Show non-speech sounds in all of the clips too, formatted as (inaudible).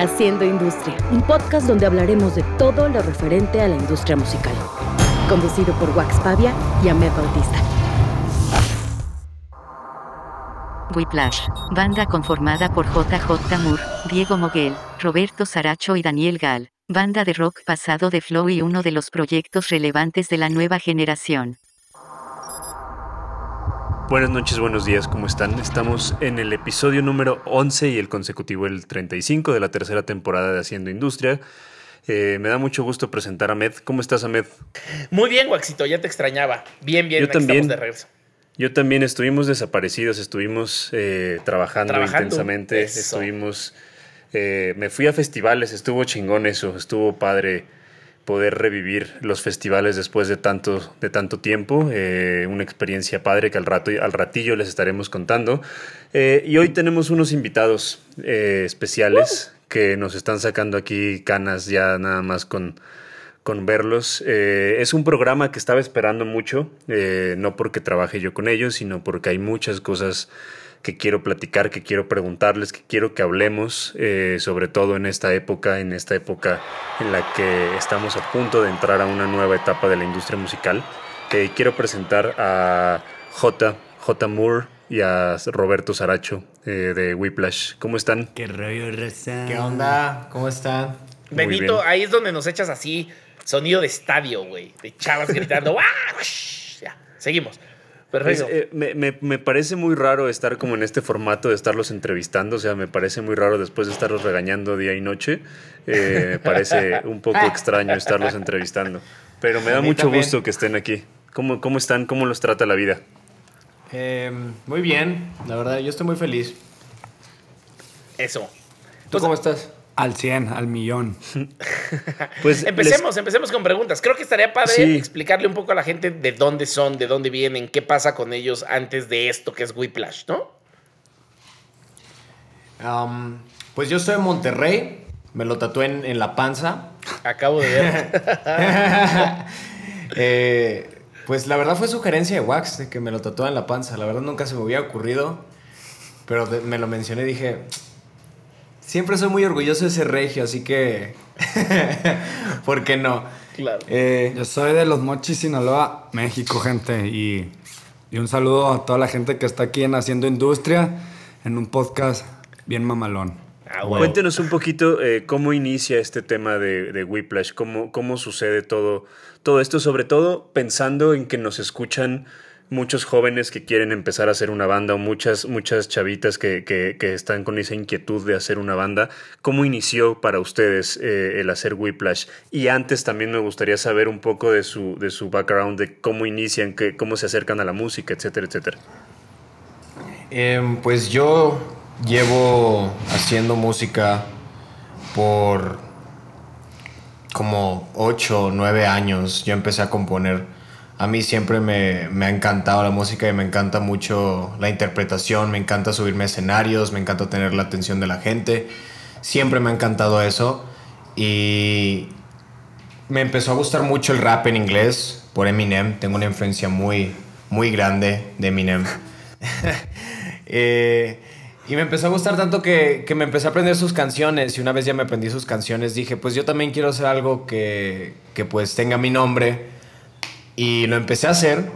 Haciendo Industria, un podcast donde hablaremos de todo lo referente a la industria musical. Conducido por Wax Pavia y Ahmed Bautista. Whiplash, banda conformada por JJ Moore, Diego Moguel, Roberto Saracho y Daniel Gal, banda de rock pasado de Flow y uno de los proyectos relevantes de la nueva generación. Buenas noches, buenos días, ¿cómo están? Estamos en el episodio número 11 y el consecutivo el 35 de la tercera temporada de Haciendo Industria. Eh, me da mucho gusto presentar a Ahmed. ¿Cómo estás, Ahmed? Muy bien, Waxito, ya te extrañaba. Bien, bien, Yo también. estamos de regreso. Yo también estuvimos desaparecidos, estuvimos eh, trabajando, Trabajando, intensamente, eso. estuvimos... eh, me fui a festivales, estuvo chingón eso, estuvo padre poder revivir los festivales después de tanto, de tanto tiempo, eh, una experiencia padre que al, rato, al ratillo les estaremos contando. Eh, y hoy tenemos unos invitados eh, especiales que nos están sacando aquí canas ya nada más con, con verlos. Es un programa que estaba esperando mucho, no porque trabaje yo con ellos, sino porque hay muchas cosas que quiero platicar, que quiero preguntarles, que quiero que hablemos, eh, sobre todo en esta época, en esta época en la que estamos a punto de entrar a una nueva etapa de la industria musical. Eh, quiero presentar a J, J. Moore y a Roberto Saracho eh, de Whiplash. ¿Cómo están? ¿Qué rollo, raza? ¿Qué onda? ¿Cómo están? Muy Benito, bien. ahí es donde nos echas así sonido de estadio, güey. De chavas gritando. (laughs) ¡Ah! Ya, seguimos. Perfecto. Eh, me, me- me parece muy raro estar como en este formato de estarlos entrevistando, o sea, me parece muy raro después de estarlos regañando día y noche, eh, me (laughs) parece un poco extraño estarlos entrevistando, pero me da mucho también. gusto que estén aquí. ¿Cómo, ¿Cómo están? ¿Cómo los trata la vida? Eh, muy bien, la verdad, yo estoy muy feliz. Eso. ¿Tú Pues, cómo estás? Al 100, al millón. (laughs) (laughs) Pues Empecemos, empecemos con preguntas. Creo que estaría padre Sí. explicarle un poco a la gente de dónde son, de dónde vienen, qué pasa con ellos antes de esto que es Whiplash, ¿no? Um, pues yo soy de Monterrey, me lo tatué en, en la panza. Acabo de ver. (laughs) Eh, pues la verdad fue sugerencia de Wax de que me lo tatué en la panza. La verdad nunca se me había ocurrido, pero de- me lo mencioné y dije, siempre soy muy orgulloso de ser regio, así que, (laughs) ¿por qué no? claro. Eh, Yo soy de los Mochis, Sinaloa, México, gente. Y, y un saludo a toda la gente que está aquí en Haciendo Industria, en un podcast bien mamalón. Ah. Cuéntenos un poquito eh, cómo inicia este tema de, de Whiplash, cómo, cómo sucede todo, todo esto, sobre todo pensando en que nos escuchan muchos jóvenes que quieren empezar a hacer una banda o muchas, muchas chavitas que, que- están con esa inquietud de hacer una banda. ¿Cómo inició para ustedes eh, el hacer Whiplash? Y antes también me gustaría saber un poco de su, de su background, de cómo inician, que, cómo se acercan a la música, etcétera, etcétera. Em, pues yo llevo haciendo música por como 8 o 9 años. Yo empecé a componer. A mí siempre me, ha encantado la música y me encanta mucho la interpretación, me encanta subirme a escenarios, me encanta tener la atención de la gente. Siempre me ha encantado eso. Y me empezó a gustar mucho el rap en inglés por Eminem. Tengo una influencia muy, muy grande de Eminem. (laughs) Eh, y me empezó a gustar tanto que, que me empecé a aprender sus canciones. Y una vez ya me aprendí sus canciones, dije, pues yo también quiero hacer algo que, que pues tenga mi nombre. Y lo empecé a hacer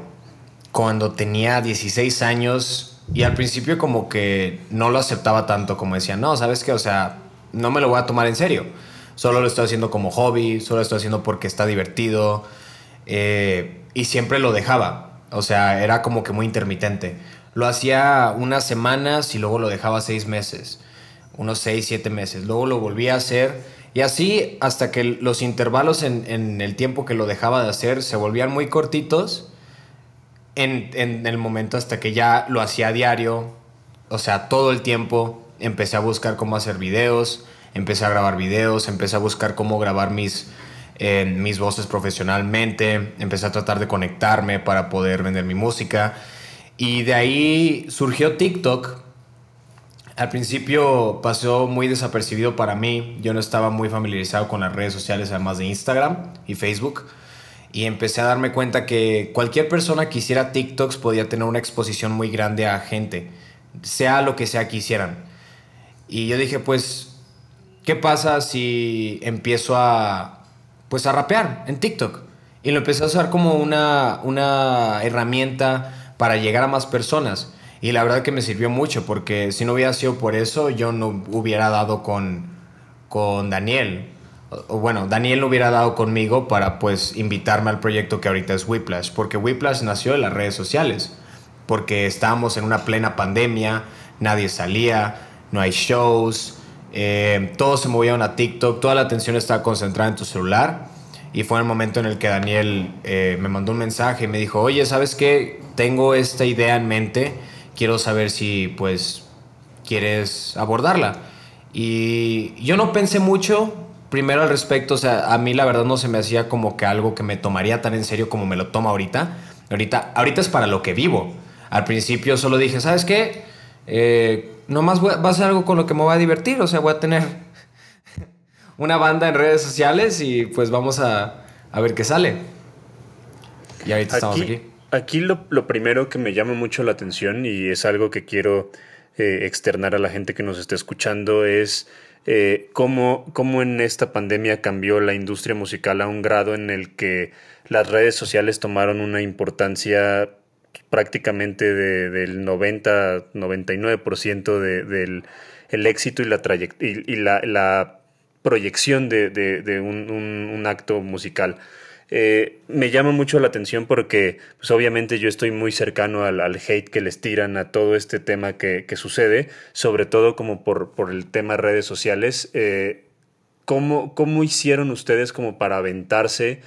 cuando tenía 16 años. Y al principio como que no lo aceptaba tanto, como decía, no, ¿sabes qué? O sea, no me lo voy a tomar en serio. Solo lo estoy haciendo como hobby, solo lo estoy haciendo porque está divertido. Eh, y siempre lo dejaba. O sea, era como que muy intermitente. Lo hacía unas semanas y luego lo dejaba seis meses. Unos seis, siete meses. Luego lo volvía a hacer. Y así hasta que los intervalos en, el tiempo que lo dejaba de hacer se volvían muy cortitos. En, en el momento hasta que ya lo hacía a diario. O sea, todo el tiempo empecé a buscar cómo hacer videos. Empecé a grabar videos. Empecé a buscar cómo grabar mis, eh, mis voces profesionalmente. Empecé a tratar de conectarme para poder vender mi música. Y de ahí surgió TikTok. Al principio pasó muy desapercibido para mí. Yo no estaba muy familiarizado con las redes sociales, además de Instagram y Facebook. Y empecé a darme cuenta que cualquier persona que hiciera TikToks podía tener una exposición muy grande a gente, sea lo que sea que hicieran. Y yo dije, pues ¿qué pasa si empiezo a, pues a rapear en TikTok? Y lo empecé a usar como una, una herramienta para llegar a más personas. Y la verdad que me sirvió mucho porque si no hubiera sido por eso, yo no hubiera dado con, con Daniel. O, bueno, Daniel no hubiera dado conmigo para pues invitarme al proyecto que ahorita es Whiplash. Porque Whiplash nació en las redes sociales. Porque estábamos en una plena pandemia, nadie salía, no hay shows, eh, se movían a TikTok, toda la atención estaba concentrada en tu celular. Y fue el momento en el que Daniel eh, me mandó un mensaje y me dijo, oye, ¿sabes qué? Tengo esta idea en mente, quiero saber si pues quieres abordarla. Y yo no pensé mucho primero al respecto, o sea, a mí la verdad no se me hacía como que algo que me tomaría tan en serio como me lo toma ahorita. Ahorita, ahorita es para lo que vivo. Al principio solo dije, ¿sabes qué? Eh, nomás va a ser algo con lo que me voy a divertir, o sea, voy a tener (laughs) una banda en redes sociales y pues vamos a, a ver qué sale. Y ahorita estamos aquí. Aquí lo, primero que me llama mucho la atención y es algo que quiero eh, externar a la gente que nos está escuchando es eh, cómo, cómo en esta pandemia cambió la industria musical a un grado en el que las redes sociales tomaron una importancia prácticamente del 90-99% de, del el éxito y la, y, y la, la, proyección de, de un, un, acto musical. Eh, me llama mucho la atención porque pues obviamente yo estoy muy cercano al, hate que les tiran a todo este tema que, sucede, sobre todo como por, por el tema redes sociales. Eh, ¿cómo, ¿Cómo hicieron ustedes como para aventarse?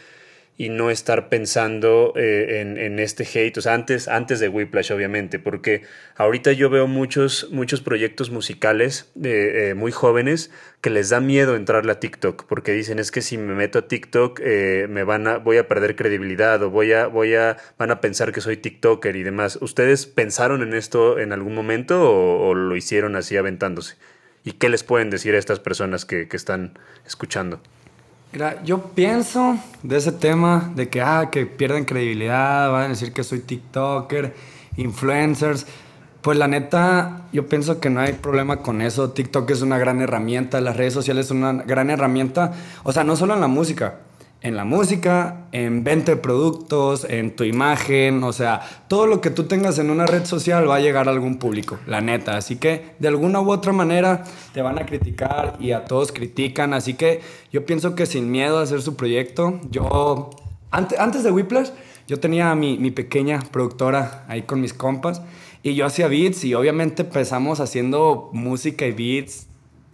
Y no estar pensando eh, en, en, este hate, o sea, antes, antes de Whiplash, obviamente, porque ahorita yo veo muchos, muchos proyectos musicales eh, muy jóvenes que les da miedo entrarle a TikTok, porque dicen es que si me meto a TikTok eh, me van a, voy a perder credibilidad o voy a, voy a, van a pensar que soy TikToker y demás. ¿Ustedes pensaron en esto en algún momento o, o lo hicieron así aventándose? ¿Y qué les pueden decir a estas personas que, que están escuchando? Mira, yo pienso de ese tema de que, ah, que pierden credibilidad, van a decir que soy TikToker, influencers. Pues la neta, yo pienso que no hay problema con eso. TikTok es una gran herramienta, las redes sociales son una gran herramienta. O sea, no solo en la música, en la música, en venta de productos, en tu imagen, o sea, todo lo que tú tengas en una red social va a llegar a algún público, la neta. Así que de alguna u otra manera te van a criticar y a todos critican. Así que yo pienso que sin miedo a hacer su proyecto, yo, antes, antes de Whiplash, yo tenía mi, mi pequeña productora ahí con mis compas y yo hacía beats y obviamente empezamos haciendo música y beats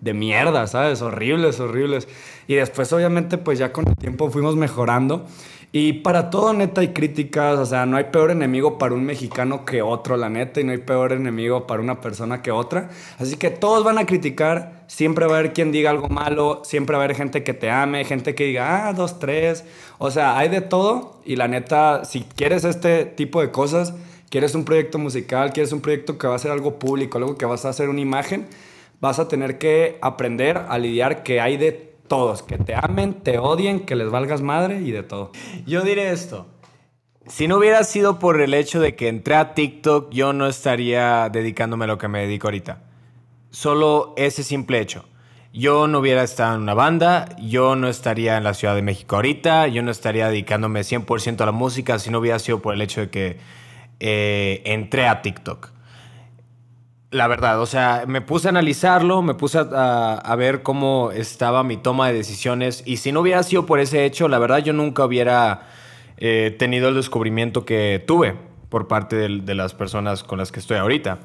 de mierda, ¿sabes? Horribles, horribles. Y después, obviamente, pues ya con el tiempo fuimos mejorando. Y para todo, neta, hay críticas. O sea, no hay peor enemigo para un mexicano que otro, la neta. Y no hay peor enemigo para una persona que otra. Así que todos van a criticar. Siempre va a haber quien diga algo malo. Siempre va a haber gente que te ame. Gente que diga, ah, dos, tres. O sea, hay de todo. Y la neta, si quieres este tipo de cosas, quieres un proyecto musical, quieres un proyecto que va a ser algo público, algo que vas a hacer una imagen, vas a tener que aprender a lidiar que hay de todos, que te amen, te odien, que les valgas madre y de todo. Yo diré esto. Si no hubiera sido por el hecho de que entré a TikTok, yo no estaría dedicándome a lo que me dedico ahorita. Solo ese simple hecho. Yo no hubiera estado en una banda, yo no estaría en la Ciudad de México ahorita, yo no estaría dedicándome 100% a la música si no hubiera sido por el hecho de que eh, entré a TikTok. La verdad, o sea, me puse a analizarlo, me puse a, a, ver cómo estaba mi toma de decisiones y si no hubiera sido por ese hecho, la verdad yo nunca hubiera eh, tenido el descubrimiento que tuve por parte de, de, las personas con las que estoy ahorita.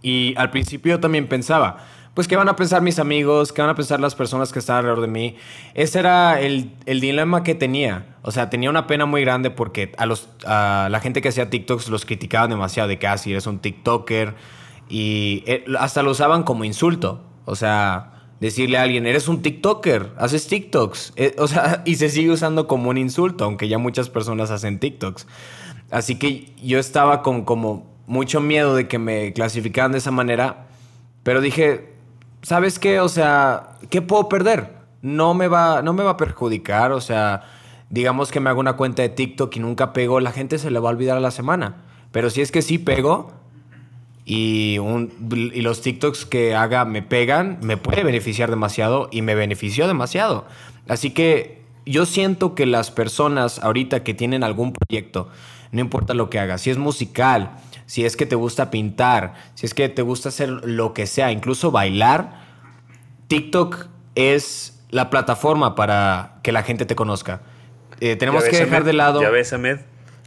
Y al principio también pensaba, pues, ¿qué van a pensar mis amigos? ¿Qué van a pensar las personas que están alrededor de mí? Ese era el, el dilema que tenía. O sea, tenía una pena muy grande porque a, los, a la gente que hacía TikToks los criticaban demasiado de que, ah, si eres un TikToker y eh, hasta lo usaban como insulto. O sea, decirle a alguien, eres un TikToker, haces TikToks. Eh, o sea, (laughs) y se sigue usando como un insulto, aunque ya muchas personas hacen TikToks. Así que yo estaba con como mucho miedo de que me clasificaran de esa manera, pero dije, ¿sabes qué? O sea, ¿qué puedo perder? No me va, no me va a perjudicar, o sea, digamos que me hago una cuenta de TikTok y nunca pego, la gente se le va a olvidar a la semana. Pero si es que sí pego, y, un, y los TikToks que haga me pegan, me puede beneficiar demasiado y me benefició demasiado. Así que yo siento que las personas ahorita que tienen algún proyecto, no importa lo que hagas, si es musical, si es que te gusta pintar, si es que te gusta hacer lo que sea, incluso bailar, TikTok es la plataforma para que la gente te conozca. Eh, tenemos que dejar Ahmed, de lado... Ya ves, Ahmed.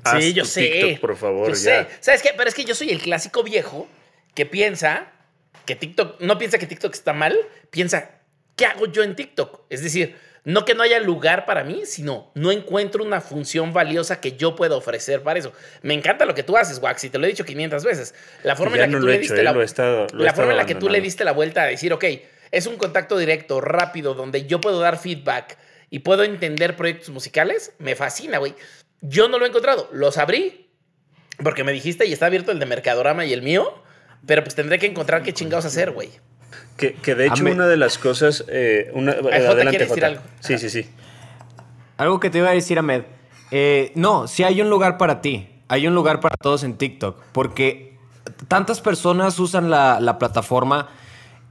Haz Sí, yo tu sé. TikTok, por favor, Yo ya. sé. ¿Sabes qué? Pero es que yo soy el clásico viejo que piensa que TikTok, no piensa que TikTok está mal, piensa, ¿qué hago yo en TikTok? Es decir, no que no haya lugar para mí, sino no encuentro una función valiosa que yo pueda ofrecer para eso. Me encanta lo que tú haces, Wax, y te lo he dicho 500 veces. La forma Ya en la que no tú lo he le hecho, diste eh, la, estado- la forma en la que tú le diste la vuelta a decir, ok, es un contacto directo, rápido, donde yo puedo dar feedback y puedo entender proyectos musicales, me fascina, güey. Yo no lo he encontrado, los abrí porque me dijiste y está abierto el de Mercadorama y el mío, pero pues tendré que encontrar qué chingados hacer, güey. Que, que de hecho una de las cosas... eh, una, Jota, adelante, ¿quieres decir algo? Sí, sí, sí. Algo que te iba a decir, Ahmed. Eh, no, sí hay un lugar para ti. Hay un lugar para todos en TikTok. Porque tantas personas usan la, la plataforma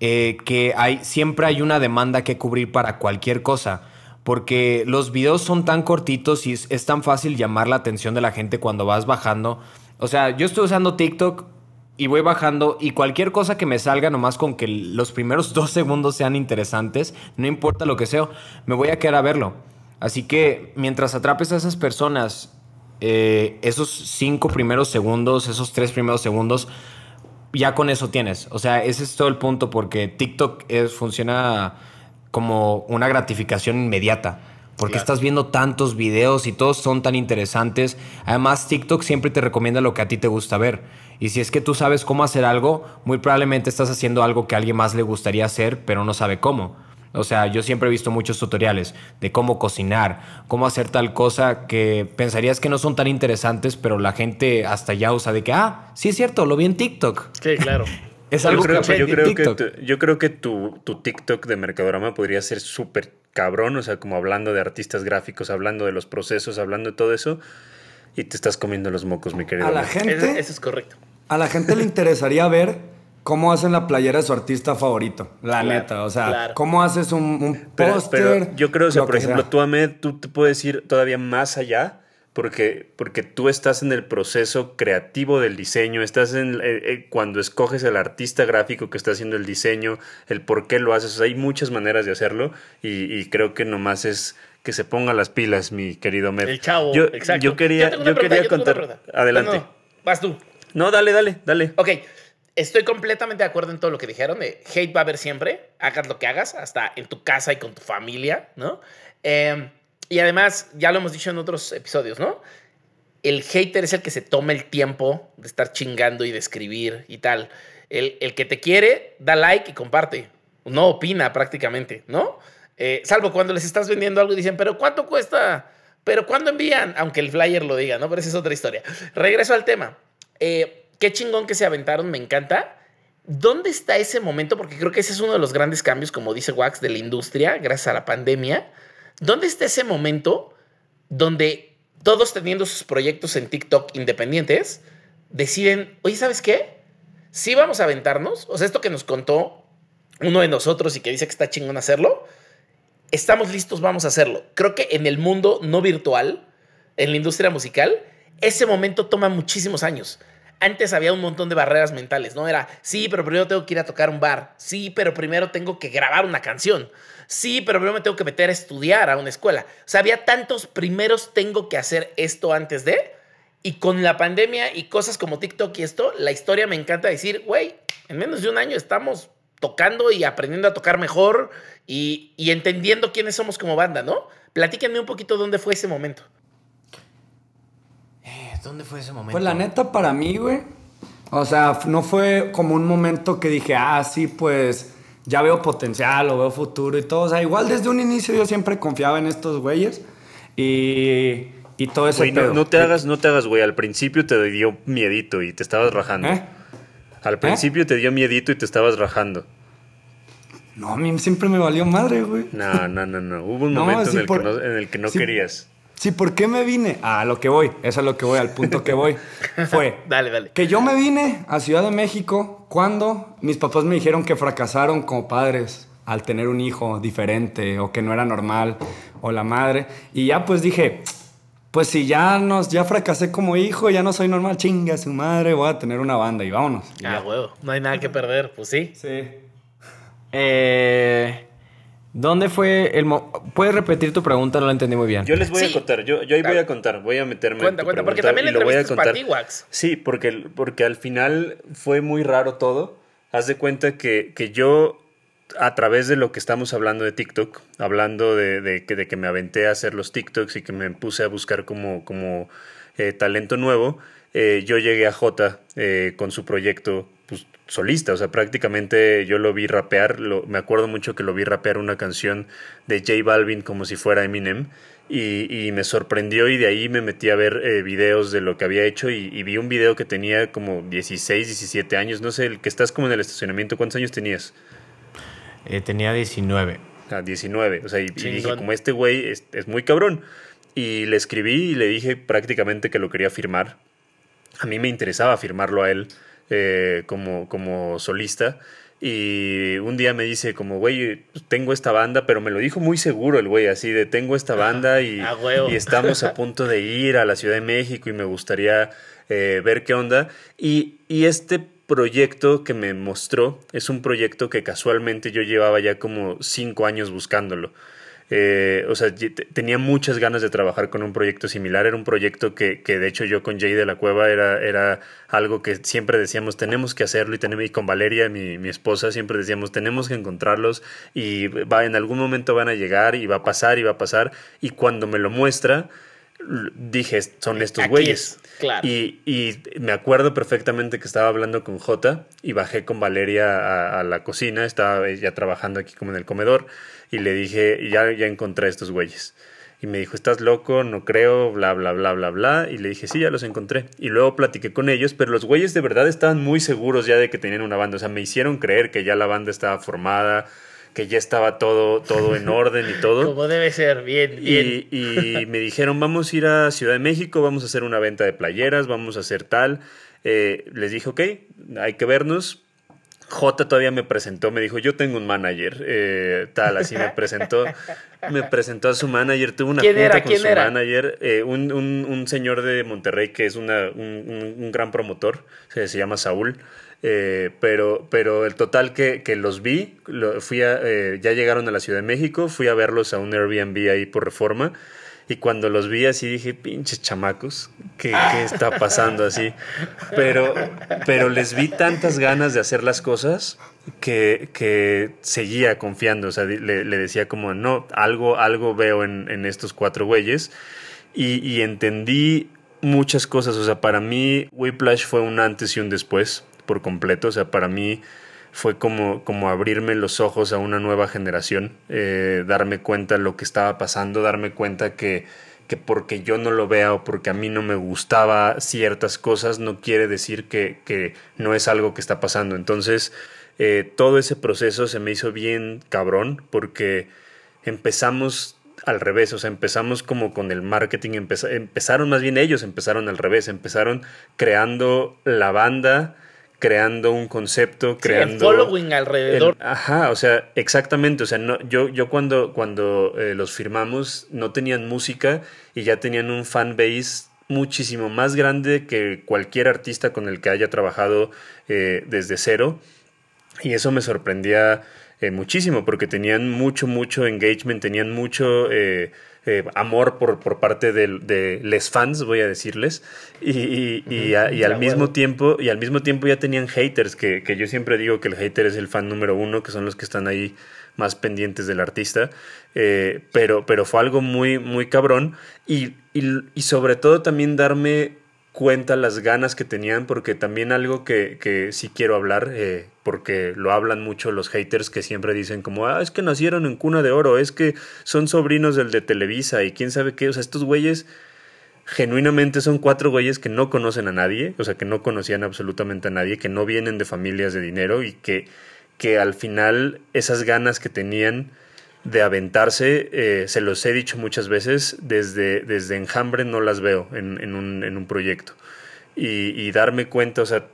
eh, que hay, siempre hay una demanda que cubrir para cualquier cosa. Porque los videos son tan cortitos y es, tan fácil llamar la atención de la gente cuando vas bajando. O sea, yo estoy usando TikTok y voy bajando y cualquier cosa que me salga, nomás con que los primeros (laughs) dos segundos sean interesantes, no importa lo que sea, me voy a quedar a verlo. Así que mientras atrapes a esas personas, eh, esos cinco primeros segundos, esos tres primeros segundos, ya con eso tienes. O sea, ese es todo el punto porque TikTok es, funciona como una gratificación inmediata. Porque Claro. estás viendo tantos videos y todos son tan interesantes. Además, TikTok siempre te recomienda lo que a ti te gusta ver. Y si es que tú sabes cómo hacer algo, muy probablemente estás haciendo algo que a alguien más le gustaría hacer, pero no sabe cómo. O sea, yo siempre he visto muchos tutoriales de cómo cocinar, cómo hacer tal cosa que pensarías que no son tan interesantes, pero la gente hasta ya usa de que, ah, sí es cierto, lo vi en TikTok. Sí, claro. (laughs) Es Yo algo creo, que yo creo que, TikTok. tu, yo creo que tu, tu TikTok de Mercadorama podría ser súper cabrón, o sea, como hablando de artistas gráficos, hablando de los procesos, hablando de todo eso, y te estás comiendo los mocos, mi querido. A la gente, Eso, eso es correcto. a la gente le (laughs) interesaría ver cómo hacen la playera de su artista favorito. La Claro, neta. O sea, claro. cómo haces un, un póster. pero yo creo, o sea, por ejemplo, sea. tú, Ahmed, tú te puedes ir todavía más allá porque, porque tú estás en el proceso creativo del diseño, estás en eh, eh, cuando escoges el artista gráfico que está haciendo el diseño, el por qué lo haces, o sea, hay muchas maneras de hacerlo y, y creo que nomás es que se ponga las pilas, mi querido Ahmed. El chavo, yo, exacto. Yo quería, yo pregunta, quería contar. Adelante. No, no, vas tú. No, dale, dale, dale. Ok, estoy completamente de acuerdo en todo lo que dijeron. de hate va a haber siempre, hagas lo que hagas, hasta en tu casa y con tu familia, ¿no? Eh, y además, ya lo hemos dicho en otros episodios, ¿no? El hater es el que se toma el tiempo de estar chingando y de escribir y tal. El, el que te quiere, da like y comparte. No opina prácticamente, ¿no? Eh, salvo cuando les estás vendiendo algo y dicen, pero ¿cuánto cuesta? ¿Pero cuándo envían? Aunque el flyer lo diga, ¿no? Pero esa es otra historia. Regreso al tema. Eh, qué chingón que se aventaron, me encanta. ¿Dónde está ese momento? Porque creo que ese es uno de los grandes cambios, como dice Wax, de la industria, gracias a la pandemia. ¿Dónde está ese momento donde todos teniendo sus proyectos en TikTok independientes deciden, oye, ¿sabes qué? Sí vamos a aventarnos. O sea, esto que nos contó uno de nosotros y que dice que está chingón hacerlo, estamos listos, vamos a hacerlo. Creo que en el mundo no virtual, en la industria musical, ese momento toma muchísimos años. Antes había un montón de barreras mentales, ¿no? Era, sí, pero primero tengo que ir a tocar un bar. Sí, pero primero tengo que grabar una canción. Sí, pero primero me tengo que meter a estudiar a una escuela. O sea, había tantos primeros tengo que hacer esto antes de. Y con la pandemia y cosas como TikTok y esto, la historia me encanta decir, güey, en menos de un año estamos tocando y aprendiendo a tocar mejor y, y entendiendo quiénes somos como banda, ¿no? Platíquenme un poquito dónde fue ese momento. Eh, ¿Dónde fue ese momento? Pues la neta, para mí, güey. O sea, no fue como un momento que dije, ah, sí, pues ya veo potencial o veo futuro y todo. O sea, igual desde un inicio yo siempre confiaba en estos güeyes y, y todo ese Güey, no, pedo. no te hagas, no te hagas, güey. Al principio te dio miedito y te estabas rajando. ¿Eh? Al principio te dio miedito y te estabas rajando. No, a mí siempre me valió madre, güey. No, no, no, no. Hubo un (laughs) No, momento sí, en, el por- que no, en el que no sí. querías. Sí, ¿por qué me vine? A lo que voy, eso es a lo que voy, al punto que voy. Fue (laughs) Dale, dale. que yo me vine a Ciudad de México cuando mis papás me dijeron que fracasaron como padres al tener un hijo diferente o que no era normal o la madre. Y ya pues dije, pues si ya nos ya fracasé como hijo, ya no soy normal, chinga su madre, voy a tener una banda y vámonos. Ah, ya. huevo. No hay nada que perder. Pues sí. Sí. Eh, ¿Dónde fue el... mo- ¿Puedes repetir tu pregunta? No la entendí muy bien. Yo les voy Sí. a contar, yo, yo ahí voy a contar, voy a meterme en Cuenta, tu cuenta, porque también lo voy a contar. Sí, porque, porque al final fue muy raro todo. Haz de cuenta que, que yo, a través de lo que estamos hablando de TikTok, hablando de, de que, de que me aventé a hacer los TikToks y que me puse a buscar como, como eh, talento nuevo, eh, yo llegué a Jota eh, con su proyecto solista. O sea, prácticamente yo lo vi rapear. lo- me acuerdo mucho que lo vi rapear una canción de J Balvin como si fuera Eminem. Y, y me sorprendió y de ahí me metí a ver eh, videos de lo que había hecho y, y vi un video que tenía como 16, 17 años, no sé, el que estás como en el estacionamiento, ¿cuántos años tenías? Eh, tenía 19. A 19, o sea, y, y dije, como este güey es, es muy cabrón. Y le escribí y le dije prácticamente que lo quería firmar. A mí me interesaba firmarlo a él eh, como, como solista. Y un día me dice como, güey, tengo esta banda, pero me lo dijo muy seguro el güey, así de, tengo esta banda y, a huevo. y estamos a (laughs) punto de ir a la Ciudad de México y me gustaría eh, ver qué onda. Y, y este proyecto que me mostró es un proyecto que casualmente yo llevaba ya como cinco años buscándolo. Eh, o sea, tenía muchas ganas de trabajar con un proyecto similar. Era un proyecto que, que de hecho yo con Jay de la Cueva era, era algo que siempre decíamos, tenemos que hacerlo y, tenemos, y con Valeria, mi, mi esposa, siempre decíamos, tenemos que encontrarlos y va, en algún momento van a llegar y va a pasar y va a pasar. Y cuando me lo muestra, dije, son estos Aquí güeyes. es, claro. Y, y me acuerdo perfectamente que estaba hablando con Jota y bajé con Valeria a, a la cocina, estaba ya trabajando aquí como en el comedor y le dije, ya, ya encontré a estos güeyes. Y me dijo, ¿estás loco? No creo, bla, bla, bla, bla, bla. Y le dije, sí, ya los encontré. Y luego platiqué con ellos, pero los güeyes de verdad estaban muy seguros ya de que tenían una banda. O sea, me hicieron creer que ya la banda estaba formada, que ya estaba todo, todo en orden y todo. Como debe ser. Bien, bien. Y, y me dijeron, vamos a ir a Ciudad de México, vamos a hacer una venta de playeras, vamos a hacer tal. Eh, les dije, ok, hay que vernos. J todavía me presentó, me dijo, yo tengo un manager, eh, tal, así me presentó, me presentó a su manager, tuvo una ¿Quién junta era? con ¿Quién su era? manager, eh, un, un- un señor de Monterrey que es una, un, un- un gran promotor, se, se llama Saúl, eh, pero, pero el total que, que los vi, lo- fui a, eh, ya llegaron a la Ciudad de México, fui a verlos a un Airbnb ahí por reforma. Y cuando los vi así dije, pinches chamacos, ¿qué, qué está pasando así? Pero, pero les vi tantas ganas de hacer las cosas que, que seguía confiando. O sea, le, le decía como, no, algo, algo veo en, en estos cuatro güeyes. Y, y entendí muchas cosas. O sea, para mí Whiplash fue un antes y un después por completo. O sea, para mí fue como, como abrirme los ojos a una nueva generación, eh, darme cuenta de lo que estaba pasando, darme cuenta que, que porque yo no lo vea o porque a mí no me gustaba ciertas cosas, no quiere decir que, que no es algo que está pasando. Entonces, eh, todo ese proceso se me hizo bien cabrón porque empezamos al revés, o sea, empezamos como con el marketing, empeza- empezaron más bien ellos, empezaron al revés, empezaron creando la banda, creando un concepto, Sí, creando... el following alrededor. el- ajá, o sea, exactamente, o sea, no, yo, yo cuando, cuando eh, los firmamos no tenían música y ya tenían un fan base muchísimo más grande que cualquier artista con el que haya trabajado eh, desde cero. Y eso me sorprendía eh, muchísimo porque tenían mucho, mucho engagement, tenían mucho eh, eh, amor por, por parte del- de, les fans, voy a decirles. Y, y- y a- y al mismo tiempo, y al mismo tiempo ya tenían haters, que, que yo siempre digo que el hater es el fan número uno, que son los que están ahí más pendientes del artista. Eh, pero, pero fue algo muy, muy cabrón. Y, y- y sobre todo también darme cuenta las ganas que tenían, porque también algo que, que sí quiero hablar, eh, porque lo hablan mucho los haters que siempre dicen como, ah, es que nacieron en cuna de oro, es que son sobrinos del de Televisa y quién sabe qué, o sea, estos güeyes genuinamente son cuatro güeyes que no conocen a nadie, o sea, que no conocían absolutamente a nadie, que no vienen de familias de dinero y que, que al final esas ganas que tenían de aventarse, eh, se los he dicho muchas veces, desde, desde enjambre no las veo en, en, un, en un, proyecto. Y, darme cuenta, o sea,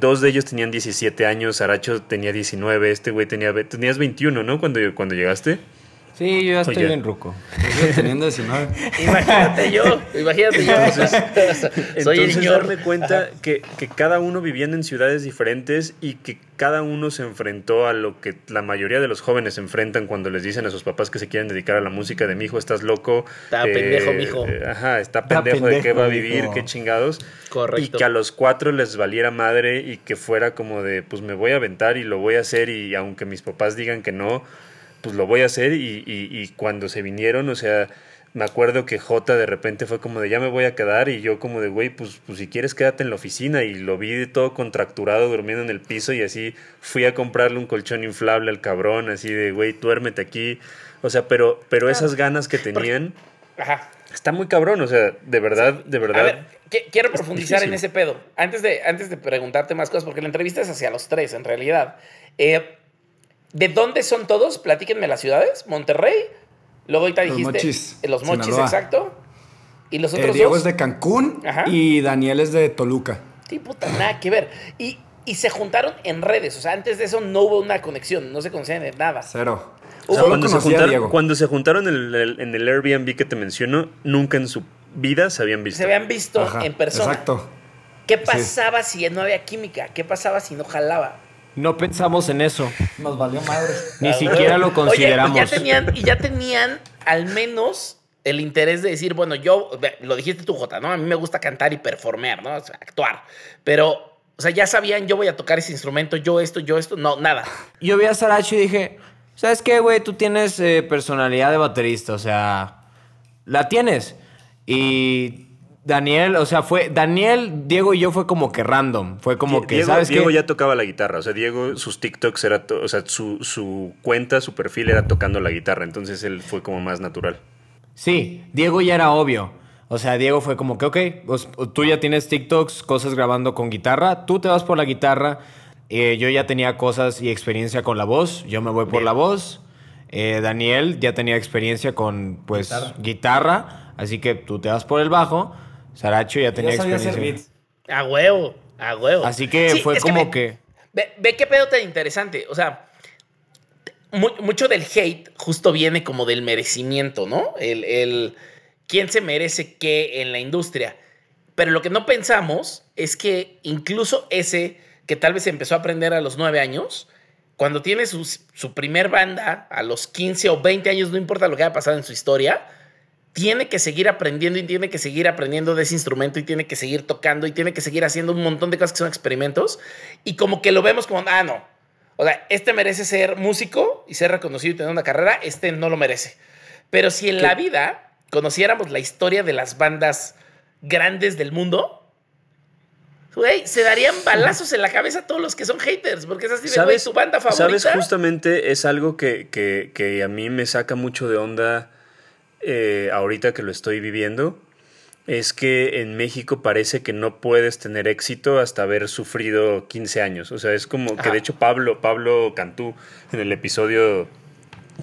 dos de ellos tenían 17 años, Aracho tenía 19, este güey tenía, tenías 21, ¿no? Cuando, cuando llegaste. Sí, yo ya estoy bien ruco. teniendo 19. imagínate yo, imagínate yo. Entonces, (laughs) Soy entonces darme cuenta que, que, cada uno viviendo en ciudades diferentes y que cada uno se enfrentó a lo que la mayoría de los jóvenes se enfrentan cuando les dicen a sus papás que se quieren dedicar a la música de mi hijo, estás loco. Está eh, pendejo, mijo. Eh, ajá, está pendejo, está pendejo, de qué va a vivir, mijo. qué chingados. Correcto. Y que a los cuatro les valiera madre y que fuera como de, pues me voy a aventar y lo voy a hacer y aunque mis papás digan que no, pues lo voy a hacer y, y, y, cuando se vinieron, o sea, me acuerdo que J de repente fue como de ya me voy a quedar y yo como de güey, pues, pues si quieres quédate en la oficina y lo vi todo contracturado durmiendo en el piso y así fui a comprarle un colchón inflable al cabrón, así de güey, duérmete aquí, o sea, pero, pero esas ganas que tenían... Ajá. Está muy cabrón, o sea, de verdad, de verdad. A ver, quiero profundizar en ese pedo. Antes de, antes de preguntarte más cosas, porque la entrevista es hacia los tres, en realidad. Eh, ¿De dónde son todos? Platíquenme las ciudades. Monterrey. Luego ahorita dijiste. Los mochis. Los mochis, Sinaloa. exacto. ¿Y los otros eh, Diego dos? es de Cancún Ajá. y Daniel es de Toluca. Sí, puta, nada que ver. Y, y se juntaron en redes. O sea, antes de eso no hubo una conexión. No se conocían de nada. Cero. O sea, cuando, se juntaron, cuando, se juntaron, en el, en el Airbnb que te menciono, nunca en su vida se habían visto. Se habían visto Ajá, en persona. Exacto. ¿Qué pasaba sí. si no había química? ¿Qué pasaba si no jalaba? No pensamos en eso. Nos valió madre. Ni siquiera lo consideramos. Oye, ya tenían, y ya tenían al menos el interés de decir, bueno, yo, lo dijiste tú, Jota, ¿no? A mí me gusta cantar y performear, ¿no? O sea, actuar. Pero, o sea, ya sabían, yo voy a tocar ese instrumento, yo esto, yo esto, no, nada. Yo vi a Saracho y dije, ¿sabes qué, güey? Tú tienes eh, personalidad de baterista, o sea, la tienes. Y Daniel, o sea, fue Daniel, Diego y yo fue como que random, fue como que Diego, ¿sabes Diego qué? ya tocaba la guitarra, o sea, Diego sus TikToks era, o sea, su, su, cuenta, su perfil era tocando la guitarra, entonces él fue como más natural. Sí, Diego ya era obvio. O sea, Diego fue como que, ok, pues, tú ya tienes TikToks, cosas grabando con guitarra, tú te vas por la guitarra, eh, yo ya tenía cosas y experiencia con la voz, yo me voy por Bien. la voz. Eh, Daniel ya tenía experiencia con, pues, guitarra. guitarra, así que tú te vas por el bajo. Saracho ya tenía ya experiencia. A huevo, a huevo. Así que sí, fue como que, que... Ve, ve, qué pedo tan interesante. O sea, mu mucho del hate justo viene como del merecimiento, ¿no? El, el quién se merece qué en la industria. Pero lo que no pensamos es que incluso ese que tal vez empezó a aprender a los nueve años, cuando tiene su, su primer banda a los 15 o 20 años, no importa lo que haya pasado en su historia, tiene que seguir aprendiendo y tiene que seguir aprendiendo de ese instrumento y tiene que seguir tocando y tiene que seguir haciendo un montón de cosas que son experimentos y como que lo vemos como, ah, no. O sea, este merece ser músico y ser reconocido y tener una carrera, este no lo merece. Pero si en ¿Qué? la vida conociéramos la historia de las bandas grandes del mundo, güey, se darían balazos en la cabeza a todos los que son haters, porque es así de, güey, tu banda favorita. ¿Sabes? Justamente es algo que, que, que a mí me saca mucho de onda eh, ahorita que lo estoy viviendo es que en México parece que no puedes tener éxito hasta haber sufrido 15 años. O sea, es como que de hecho Pablo, Pablo Cantú en el episodio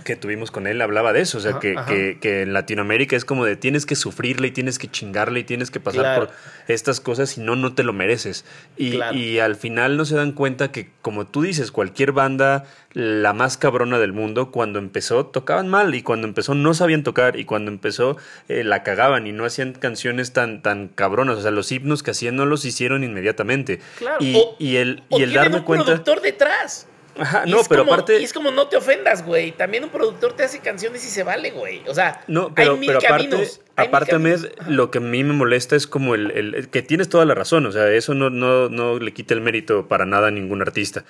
que tuvimos con él hablaba de eso, o sea, ajá, que, ajá. que, que, en Latinoamérica es como de tienes que sufrirle y tienes que chingarle y tienes que pasar claro. por estas cosas y no, no te lo mereces. Y, claro. y, al final no se dan cuenta que, como tú dices, cualquier banda, la más cabrona del mundo, cuando empezó tocaban mal y cuando empezó no sabían tocar y cuando empezó eh, la cagaban y no hacían canciones tan, tan cabronas, o sea, los himnos que hacían no los hicieron inmediatamente. Claro. Y, o, y el, o y el darme un cuenta... productor detrás. Ajá, no, pero como, aparte. Y es como no te ofendas, güey. También un productor te hace canciones y se vale, güey. O sea, no, pero, hay mil pero aparte, caminos. Hay aparte mil Med, lo que a mí me molesta es como el, el, el, que tienes toda la razón. O sea, eso no, no, no le quita el mérito para nada a ningún artista.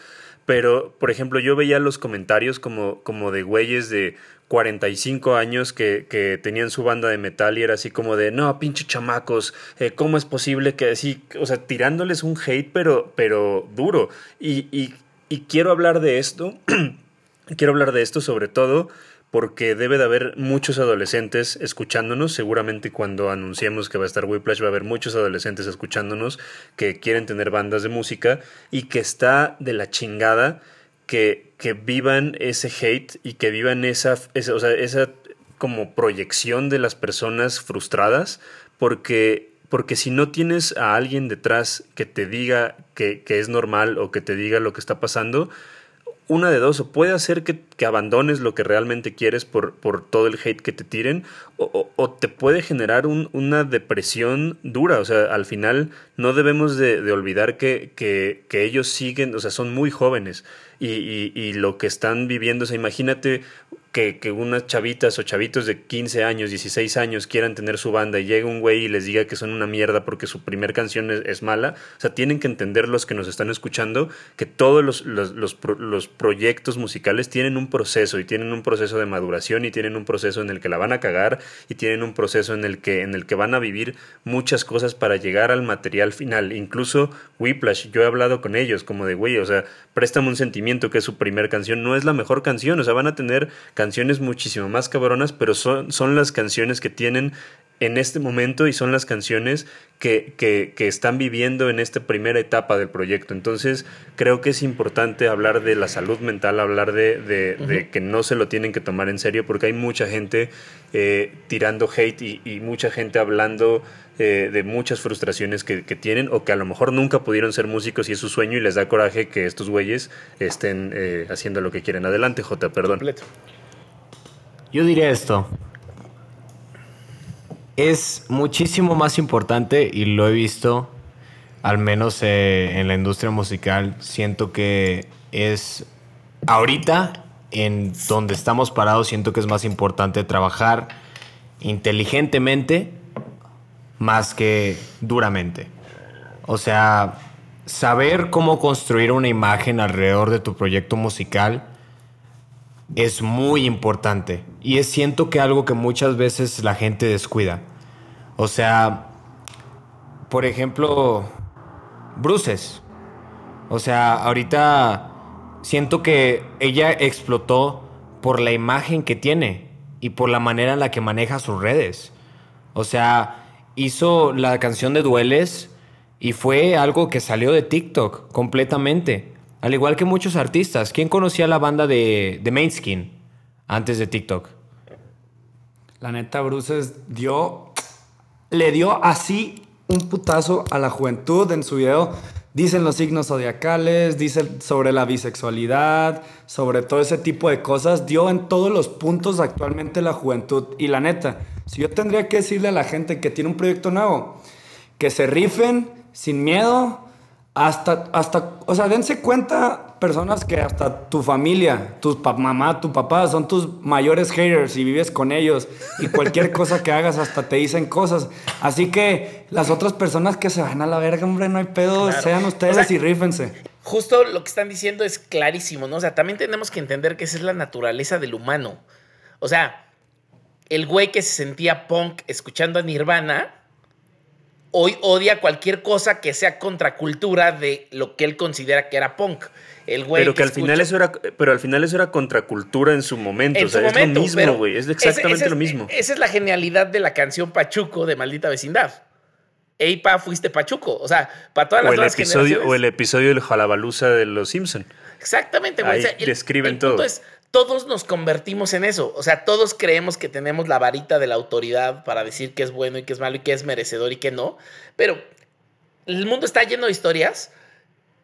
Pero, por ejemplo, yo veía los comentarios como, como de güeyes de 45 años que, que, tenían su banda de metal y era así como de, no, pinche chamacos, eh, ¿cómo es posible que así, o sea, tirándoles un hate, pero, pero duro? Y, y, y quiero hablar de esto, (clears throat) quiero hablar de esto sobre todo porque debe de haber muchos adolescentes escuchándonos, seguramente cuando anunciemos que va a estar Whiplash va a haber muchos adolescentes escuchándonos que quieren tener bandas de música y que está de la chingada que, que vivan ese hate y que vivan esa, esa, esa como proyección de las personas frustradas, porque, porque si no tienes a alguien detrás que te diga que, que es normal o que te diga lo que está pasando, una de dos, o puede hacer que, que abandones lo que realmente quieres por, por, todo el hate que te tiren, o, o, te puede generar un, una depresión dura. O sea, al final no debemos de, de olvidar que, que, que, ellos siguen, o sea, son muy jóvenes y, y, lo que están viviendo, o sea, imagínate que, que, unas chavitas o chavitos de 15 años, 16 años quieran tener su banda y llega un güey y les diga que son una mierda porque su primer canción es, mala. O sea, tienen que entender los que nos están escuchando que todos los, los, los, los, proyectos musicales tienen un proceso y tienen un proceso de maduración y tienen un proceso en el que la van a cagar y tienen un proceso en el que, en el que van a vivir muchas cosas para llegar al material final. Incluso Whiplash, yo he hablado con ellos como de, güey, o sea, préstame un sentimiento que es su primer canción, no es la mejor canción, o sea, van a tener canciones muchísimo más cabronas, pero son, son las canciones que tienen en este momento y son las canciones que, que, que, están viviendo en esta primera etapa del proyecto. Entonces, creo que es importante hablar de la salud mental, hablar de, de, uh -huh. de que no se lo tienen que tomar en serio, porque hay mucha gente eh, tirando hate y, y, mucha gente hablando eh, de muchas frustraciones que, que, tienen o que a lo mejor nunca pudieron ser músicos y es su sueño y les da coraje que estos güeyes estén eh, haciendo lo que quieren. Adelante, J, perdón. Completo. Yo diría esto. Es muchísimo más importante y lo he visto, al menos eh, en la industria musical, siento que es ahorita en donde estamos parados, siento que es más importante trabajar inteligentemente más que duramente. O sea, saber cómo construir una imagen alrededor de tu proyecto musical es muy importante y es siento que algo que muchas veces la gente descuida. O sea, por ejemplo, Bruces. O sea, ahorita siento que ella explotó por la imagen que tiene y por la manera en la que maneja sus redes. O sea, hizo la canción de Dueles y fue algo que salió de TikTok completamente. Al igual que muchos artistas. ¿Quién conocía la banda de, de Mainskin antes de TikTok? La neta, Bruces dio. Le dio así un putazo a la juventud en su video. Dicen los signos zodiacales, dicen sobre la bisexualidad, sobre todo ese tipo de cosas. Dio en todos los puntos actualmente la juventud. Y la neta, si yo tendría que decirle a la gente que tiene un proyecto nuevo, que se rifen sin miedo, hasta, hasta, o sea, dense cuenta, personas que hasta tu familia, tu mamá, tu papá, son tus mayores haters y vives con ellos. Y cualquier (laughs) cosa que hagas, hasta te dicen cosas. Así que las otras personas que se van a la verga, hombre, no hay pedo, claro. sean ustedes o sea, y rífense. Justo lo que están diciendo es clarísimo, ¿no? O sea, también tenemos que entender que esa es la naturaleza del humano. O sea, el güey que se sentía punk escuchando a Nirvana hoy odia cualquier cosa que sea contracultura de lo que él considera que era punk. El güey pero que, que al escucha... final eso era pero al final eso era contracultura en su momento, en o sea, su momento, es lo mismo, güey, es exactamente ese, ese lo mismo. Esa es la genialidad de la canción Pachuco de Maldita Vecindad. Ey, pa, fuiste Pachuco. O sea, para todas las o el episodio O el episodio del Jalabaluza de los Simpson. Exactamente, güey. Ahí o sea, el, describen el todo. Es, todos nos convertimos en eso. O sea, todos creemos que tenemos la varita de la autoridad para decir qué es bueno y qué es malo y qué es merecedor y qué no. Pero el mundo está lleno de historias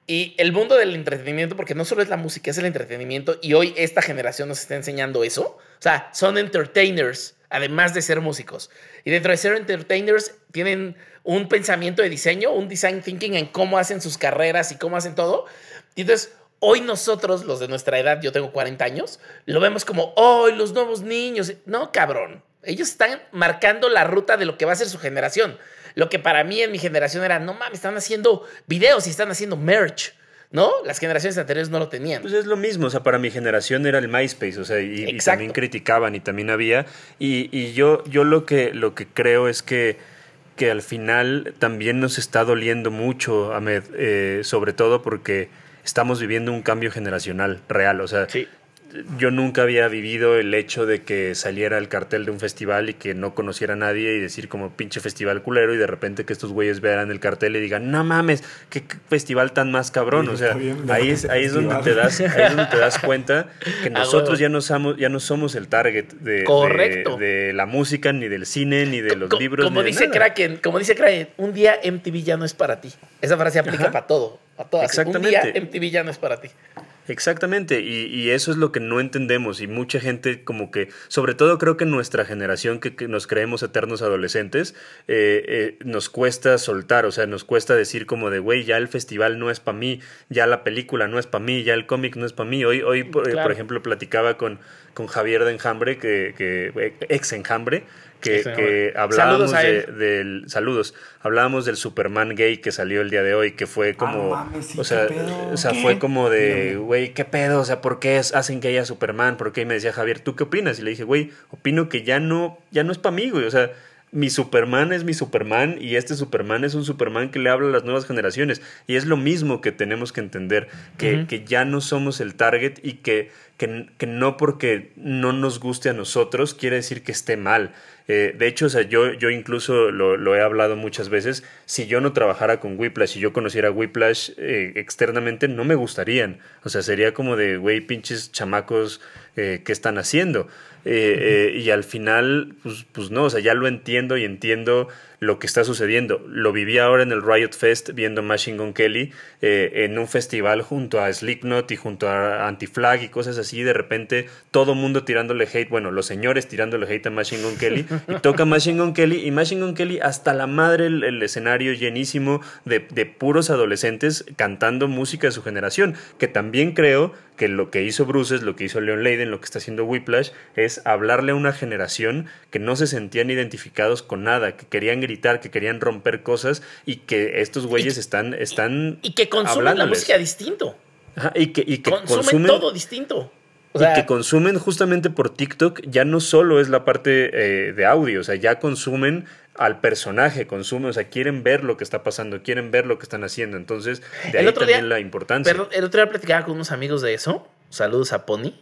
y el mundo del entretenimiento, porque no solo es la música, es el entretenimiento. Y hoy esta generación nos está enseñando eso. O sea, son entertainers, además de ser músicos. Y dentro de ser entertainers tienen un pensamiento de diseño, un design thinking en cómo hacen sus carreras y cómo hacen todo. Y entonces Hoy nosotros, los de nuestra edad, yo tengo 40 años, lo vemos como, oh, los nuevos niños. No, cabrón. Ellos están marcando la ruta de lo que va a ser su generación. Lo que para mí en mi generación era, no mames, están haciendo videos y están haciendo merch. ¿No? Las generaciones anteriores no lo tenían. Pues es lo mismo, o sea, para mi generación era el MySpace, o sea, y, y también criticaban y también había. Y, y, yo, yo lo que, lo que creo es que, que al final también nos está doliendo mucho, Ahmed, eh, sobre todo porque estamos viviendo un cambio generacional real. O sea, sí. Yo nunca había vivido el hecho de que saliera el cartel de un festival y que no conociera a nadie y decir como pinche festival culero y de repente que estos güeyes vean el cartel y digan, no mames, qué festival tan más cabrón. o sea, ahí es, ahí es donde te das, ahí es donde te das cuenta que (laughs) nosotros ya no somos, ya no somos el target de, de, la música, ni del cine, ni de los libros. Como dice Kraken, como dice Kraken, un día MTV ya no es para ti. Esa frase aplica para todo, a todas. Exactamente. Un día MTV ya no es para ti. Exactamente, y, eso es lo que no entendemos y mucha gente como que, sobre todo creo que nuestra generación que, nos creemos eternos adolescentes, eh, eh, nos cuesta soltar, o sea, nos cuesta decir como de, güey, ya el festival no es para mí, ya la película no es para mí, ya el cómic no es para mí. Hoy, hoy por, ejemplo, platicaba con, con Javier de Enjambre, que, que ex Enjambre, que, hablábamos del saludos. Hablábamos del Superman gay que salió el día de hoy que fue como o sea o sea fue como de güey qué pedo o sea por qué hacen que haya Superman por qué y me decía Javier tú qué opinas y le dije güey opino que ya no ya no es para mí güey. O sea mi Superman es mi Superman y este Superman es un Superman que le habla a las nuevas generaciones. Y es lo mismo que tenemos que entender, que, que ya no somos el target y que, que, que, no porque no nos guste a nosotros quiere decir que esté mal. Eh, de hecho, o sea, yo, yo incluso lo, he hablado muchas veces, si yo no trabajara con Whiplash, si yo conociera Whiplash eh, externamente, no me gustarían. O sea, sería como de, güey, pinches chamacos, eh, ¿qué están haciendo? y al final, pues, pues no, o sea, ya lo entiendo y entiendo lo que está sucediendo. Lo viví ahora en el Riot Fest viendo Machine Gun Kelly eh, en un festival junto a Slipknot y junto a Anti-Flag y cosas así. De repente todo mundo tirándole hate, bueno, los señores tirándole hate a Machine Gun Kelly y toca Machine Gun Kelly y Machine Gun Kelly hasta la madre el, escenario llenísimo de, puros adolescentes cantando música de su generación, que también creo que lo que hizo Bruces, lo que hizo Leon Leiden, lo que está haciendo Whiplash, es hablarle a una generación que no se sentían identificados con nada, que querían gritar, que querían romper cosas y que estos güeyes están, están. Y, que consumen la música distinto. y que, y que consumen, todo distinto. y que consumen justamente por TikTok ya no solo es la parte eh, de audio, o sea, ya consumen al personaje, consumen, o sea, quieren ver lo que está pasando, quieren ver lo que están haciendo. Entonces, de ahí también la importancia. Pero el otro día platicaba con unos amigos de eso. Saludos a Pony.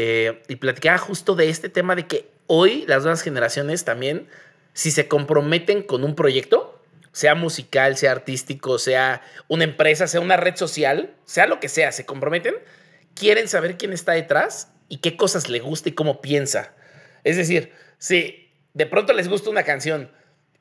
Eh, y platicaba justo de este tema de que hoy las nuevas generaciones también, si se comprometen con un proyecto, sea musical, sea artístico, sea una empresa, sea una red social, sea lo que sea, se comprometen, quieren saber quién está detrás y qué cosas le gusta y cómo piensa. Es decir, si de pronto les gusta una canción,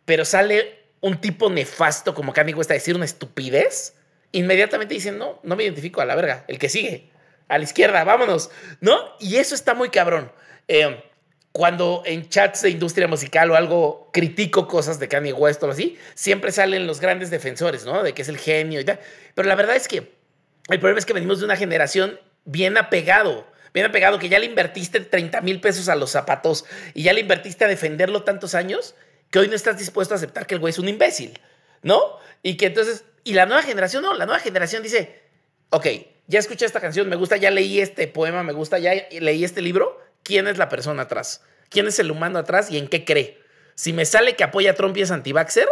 pero sale un tipo nefasto como Kanye West a decir una estupidez, inmediatamente dicen, no, no me identifico a la verga, el que sigue, a la izquierda, vámonos, ¿no? Y eso está muy cabrón. Eh, cuando en chats de industria musical o algo critico cosas de Kanye West o así, siempre salen los grandes defensores, ¿no? De que es el genio y tal. Pero la verdad es que el problema es que venimos de una generación bien apegado bien pegado que ya le invertiste 30 mil pesos a los zapatos y ya le invertiste a defenderlo tantos años que hoy no estás dispuesto a aceptar que el güey es un imbécil, ¿no? Y que entonces, y la nueva generación, no, la nueva generación dice, ok, ya escuché esta canción, me gusta, ya leí este poema, me gusta, ya leí este libro, ¿quién es la persona atrás? ¿Quién es el humano atrás y en qué cree? Si me sale que apoya a Trump y es anti-vaxxer,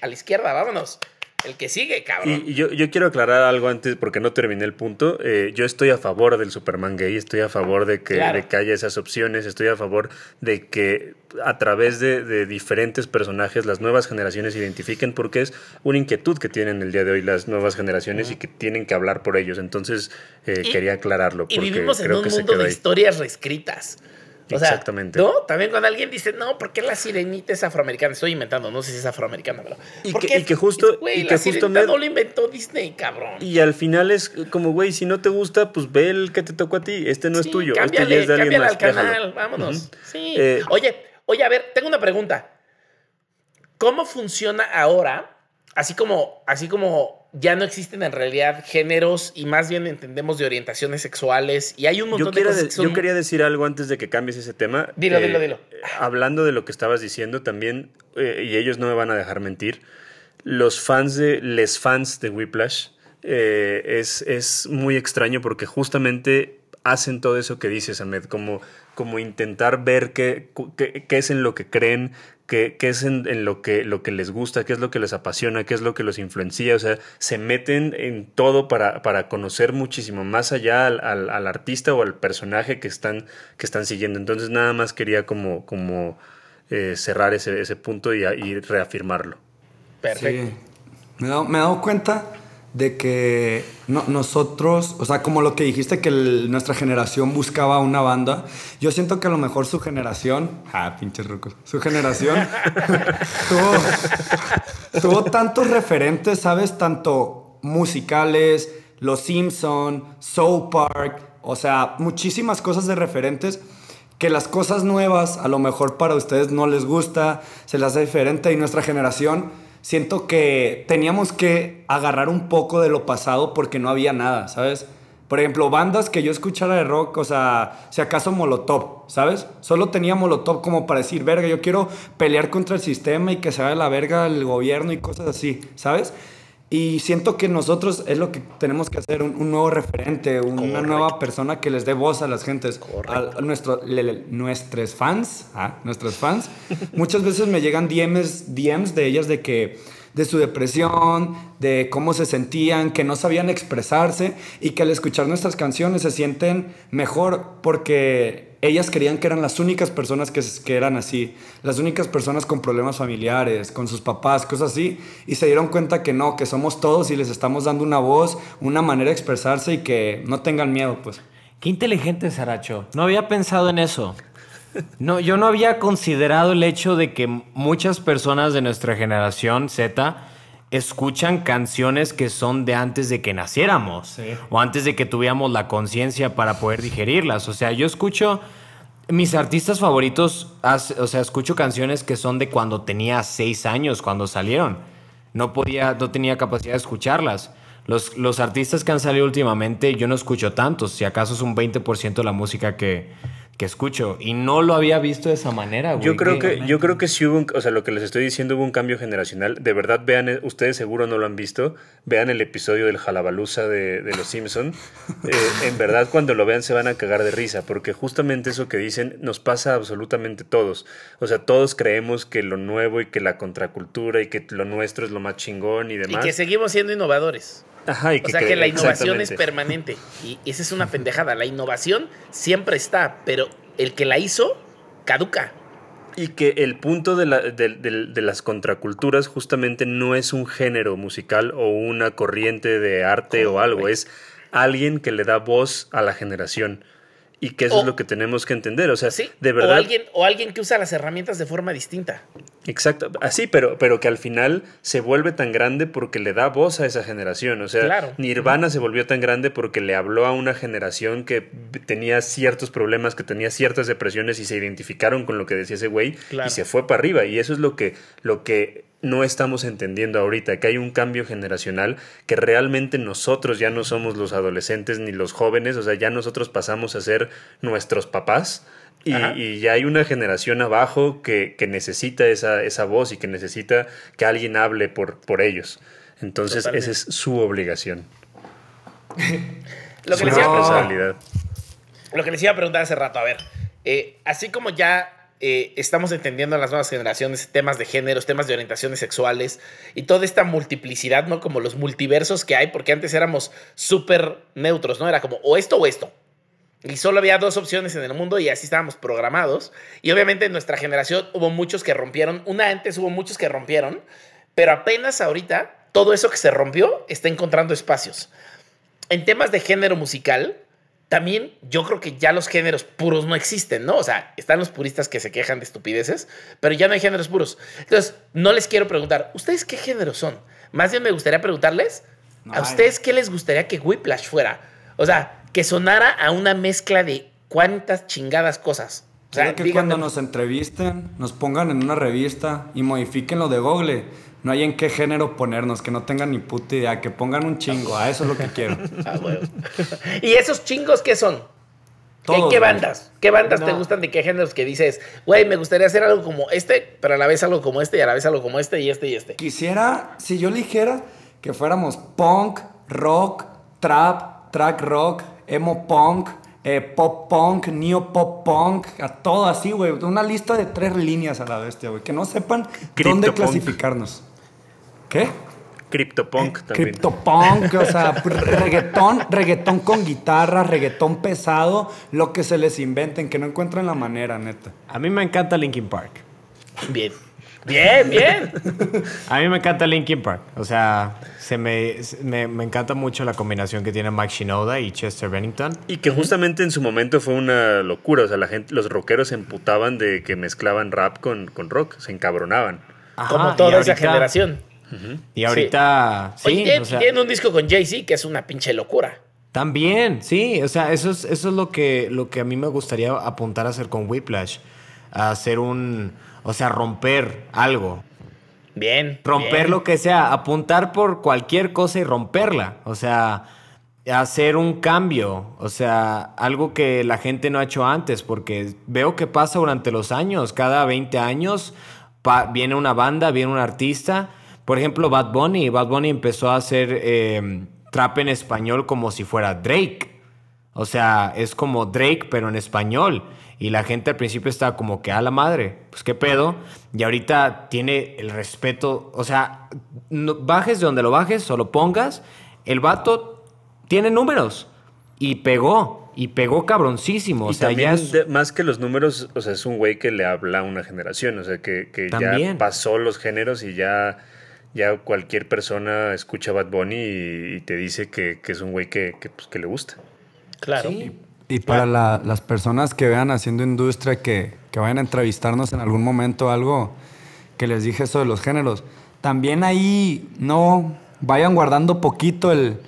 a la izquierda, vámonos. El que sigue, cabrón. Y, yo, quiero aclarar algo antes porque no terminé el punto. Eh, yo estoy a favor del Superman gay, estoy a favor de que, haya esas opciones, estoy a favor de que a través de, diferentes personajes las nuevas generaciones identifiquen porque es una inquietud que tienen el día de hoy las nuevas generaciones y que tienen que hablar por ellos. Entonces eh, quería aclararlo. y vivimos en un mundo de historias reescritas. Exactamente. ¿no? También cuando alguien dice, no, ¿por qué la sirenita es afroamericana? Estoy inventando, no sé si es afroamericana, pero. Y, que, y que, justo. y que justo no lo inventó Disney, cabrón. Y al final es como, güey, si no te gusta, pues ve el que te tocó a ti. Este no es tuyo. este ya es de alguien más. al canal, vámonos. Sí. Eh, oye, oye, a ver, tengo una pregunta. ¿Cómo funciona ahora? Así como, así como ya no existen en realidad géneros y más bien entendemos de orientaciones sexuales y hay un montón de cosas Yo quería decir algo antes de que cambies ese tema. Dilo, dilo, dilo. Hablando de lo que estabas diciendo también, eh, y ellos no me van a dejar mentir, los fans de, les fans de Whiplash, eh, es, es muy extraño porque justamente hacen todo eso que dices, Ahmed, como, como intentar ver qué, qué, qué es en lo que creen, qué, qué es en, en, lo, que, lo que les gusta, qué es lo que les apasiona, qué es lo que los influencia, o sea, se meten en todo para, para conocer muchísimo más allá al, al, al, artista o al personaje que están, que están siguiendo. Entonces nada más quería como, como eh, cerrar ese, ese punto y, y reafirmarlo. Perfecto. Sí. Me, he dado, me he dado cuenta de que no, nosotros, o sea, como lo que dijiste que el, nuestra generación buscaba una banda, yo siento que a lo mejor su generación, ah, pinches rucos, su generación (laughs) tuvo, tuvo tantos referentes, ¿sabes? Tanto musicales, Los Simpson, Soul Park, o sea, muchísimas cosas de referentes que las cosas nuevas a lo mejor para ustedes no les gusta, se las hace diferente y nuestra generación siento que teníamos que agarrar un poco de lo pasado porque no había nada, ¿sabes? Por ejemplo, bandas que yo escuchara de rock, o sea, si acaso Molotov, ¿sabes? Solo tenía Molotov como para decir, verga, yo quiero pelear contra el sistema y que se vaya la verga el gobierno y cosas así, ¿sabes? Y siento que nosotros es lo que tenemos que hacer, un, un nuevo referente, una Correcto. nueva persona que les dé voz a las gentes, a, a nuestro, le, le, nuestros fans, ah, nuestros fans. Muchas veces me llegan DMs, DMs de ellas de que de su depresión, de cómo se sentían, que no sabían expresarse y que al escuchar nuestras canciones se sienten mejor porque ellas creían que eran las únicas personas que, que eran así, las únicas personas con problemas familiares, con sus papás, cosas así, y se dieron cuenta que no, que somos todos y les estamos dando una voz, una manera de expresarse y que no tengan miedo, pues. Qué inteligente, Saracho. No había pensado en eso. No, yo no había considerado el hecho de que muchas personas de nuestra generación Z escuchan canciones que son de antes de que naciéramos sí. o antes de que tuviéramos la conciencia para poder digerirlas. O sea, yo escucho mis artistas favoritos, o sea, escucho canciones que son de cuando tenía seis años, cuando salieron. No podía, no tenía capacidad de escucharlas. Los, los artistas que han salido últimamente, yo no escucho tantos, si acaso es un 20% de la música que, que escucho y no lo había visto de esa manera. Güey. Yo creo que yo creo que sí hubo, un, o sea, lo que les estoy diciendo hubo un cambio generacional. De verdad vean, eh, ustedes seguro no lo han visto, vean el episodio del Jalabaluza de, de Los Simpson. (laughs) Eh, en verdad cuando lo vean se van a cagar de risa porque justamente eso que dicen nos pasa a absolutamente todos. O sea, todos creemos que lo nuevo y que la contracultura y que lo nuestro es lo más chingón y demás. Y que seguimos siendo innovadores. Ajá, y o sea que la innovación es permanente. Y esa es una pendejada. La innovación siempre está, pero el que la hizo caduca. Y que el punto de, la, de, de, de, las contraculturas justamente no es un género musical o una corriente de arte o algo, es alguien que le da voz a la generación. Y que eso o, es lo que tenemos que entender. O sea, sí, de verdad. O alguien, o alguien que usa las herramientas de forma distinta. Exacto, así, pero, pero que al final se vuelve tan grande porque le da voz a esa generación. O sea, claro. Nirvana se volvió tan grande porque le habló a una generación que tenía ciertos problemas, que tenía ciertas depresiones y se identificaron con lo que decía ese güey claro. y se fue para arriba. Y eso es lo que, lo que no estamos entendiendo ahorita, que hay un cambio generacional, que realmente nosotros ya no somos los adolescentes ni los jóvenes, o sea, ya nosotros pasamos a ser nuestros papás. Y, y, ya hay una generación abajo que, que necesita esa, esa, voz y que necesita que alguien hable por, por ellos. Entonces, Totalmente. esa es su obligación. (laughs) lo, que les iba lo que les iba a preguntar hace rato, a ver, eh, así como ya eh, estamos entendiendo en las nuevas generaciones temas de géneros, temas de orientaciones sexuales y toda esta multiplicidad, ¿no? Como los multiversos que hay, porque antes éramos súper neutros, ¿no? Era como o esto o esto. Y solo había dos opciones en el mundo y así estábamos programados. Y obviamente en nuestra generación hubo muchos que rompieron. Una antes hubo muchos que rompieron, pero apenas ahorita todo eso que se rompió está encontrando espacios. En temas de género musical, también yo creo que ya los géneros puros no existen, ¿no? O sea, están los puristas que se quejan de estupideces, pero ya no hay géneros puros. Entonces, no les quiero preguntar, ¿ustedes qué géneros son? Más bien me gustaría preguntarles, no ¿a ustedes qué les gustaría que Whiplash fuera? O sea, que sonara a una mezcla de cuántas chingadas cosas. O sea, que díganme... cuando nos entrevisten, nos pongan en una revista y modifiquen lo de Google. No hay en qué género ponernos, que no tengan ni puta idea, que pongan un chingo. A eso es lo que quiero. (laughs) ah, bueno. (laughs) ¿Y esos chingos qué son? Todos, ¿Qué, ¿Qué, bandas? ¿Qué bandas no. te gustan de qué géneros que dices, güey, me gustaría hacer algo como este, pero a la vez algo como este y a la vez algo como este y este y este? Quisiera, si yo dijera que fuéramos punk, rock, trap, track rock, emo punk, eh, pop punk, neo pop punk, a todo así, güey. Una lista de tres líneas a la bestia, güey. Que no sepan dónde Cryptopunk. clasificarnos. ¿Qué? CryptoPunk también. Cryptopunk, o sea, reggaetón, reggaetón con guitarra, reggaetón pesado, lo que se les inventen, que no encuentran la manera, neta. A mí me encanta Linkin Park. Bien. Bien, bien. (laughs) A mí me encanta Linkin Park. O sea, se me, se- me, me encanta mucho la combinación que tiene Mike Shinoda y Chester Bennington. Y que justamente en su momento fue una locura. O sea, la gente, los rockeros se emputaban de que mezclaban rap con, con rock. Se encabronaban. Ajá, Como y toda esa ahorita- generación. Y ahorita, sí, Oye, tiene- o sea, tiene un disco con Jay-Z que es una pinche locura. También, sí, o sea, eso es, eso es lo que, lo que a mí me gustaría apuntar a hacer con Whiplash. A hacer un, o sea, romper algo. Bien. Romper bien. lo que sea, apuntar por cualquier cosa y romperla. O sea, hacer un cambio. O sea, algo que la gente no ha hecho antes, porque veo que pasa durante los años. Cada 20 años viene una banda, viene un artista. Por ejemplo, Bad Bunny. Bad Bunny empezó a hacer eh, trap en español como si fuera Drake. O sea, es como Drake, pero en español. Y la gente al principio estaba como que a la madre, pues qué pedo. Y ahorita tiene el respeto. O sea, no- bajes de donde lo bajes o lo pongas. El vato tiene números. Y pegó. Y pegó cabroncísimo. O y sea, también, ya es- de- más que los números, o sea, es un güey que le habla a una generación. O sea, que, que ya pasó los géneros y ya, ya cualquier persona escucha Bad Bunny y, y te dice que, que es un güey que, que, pues, que le gusta. Claro. Y para la- las personas que vean haciendo industria, que, que vayan a entrevistarnos en algún momento, algo que les dije eso de los géneros, también ahí no vayan guardando poquito el,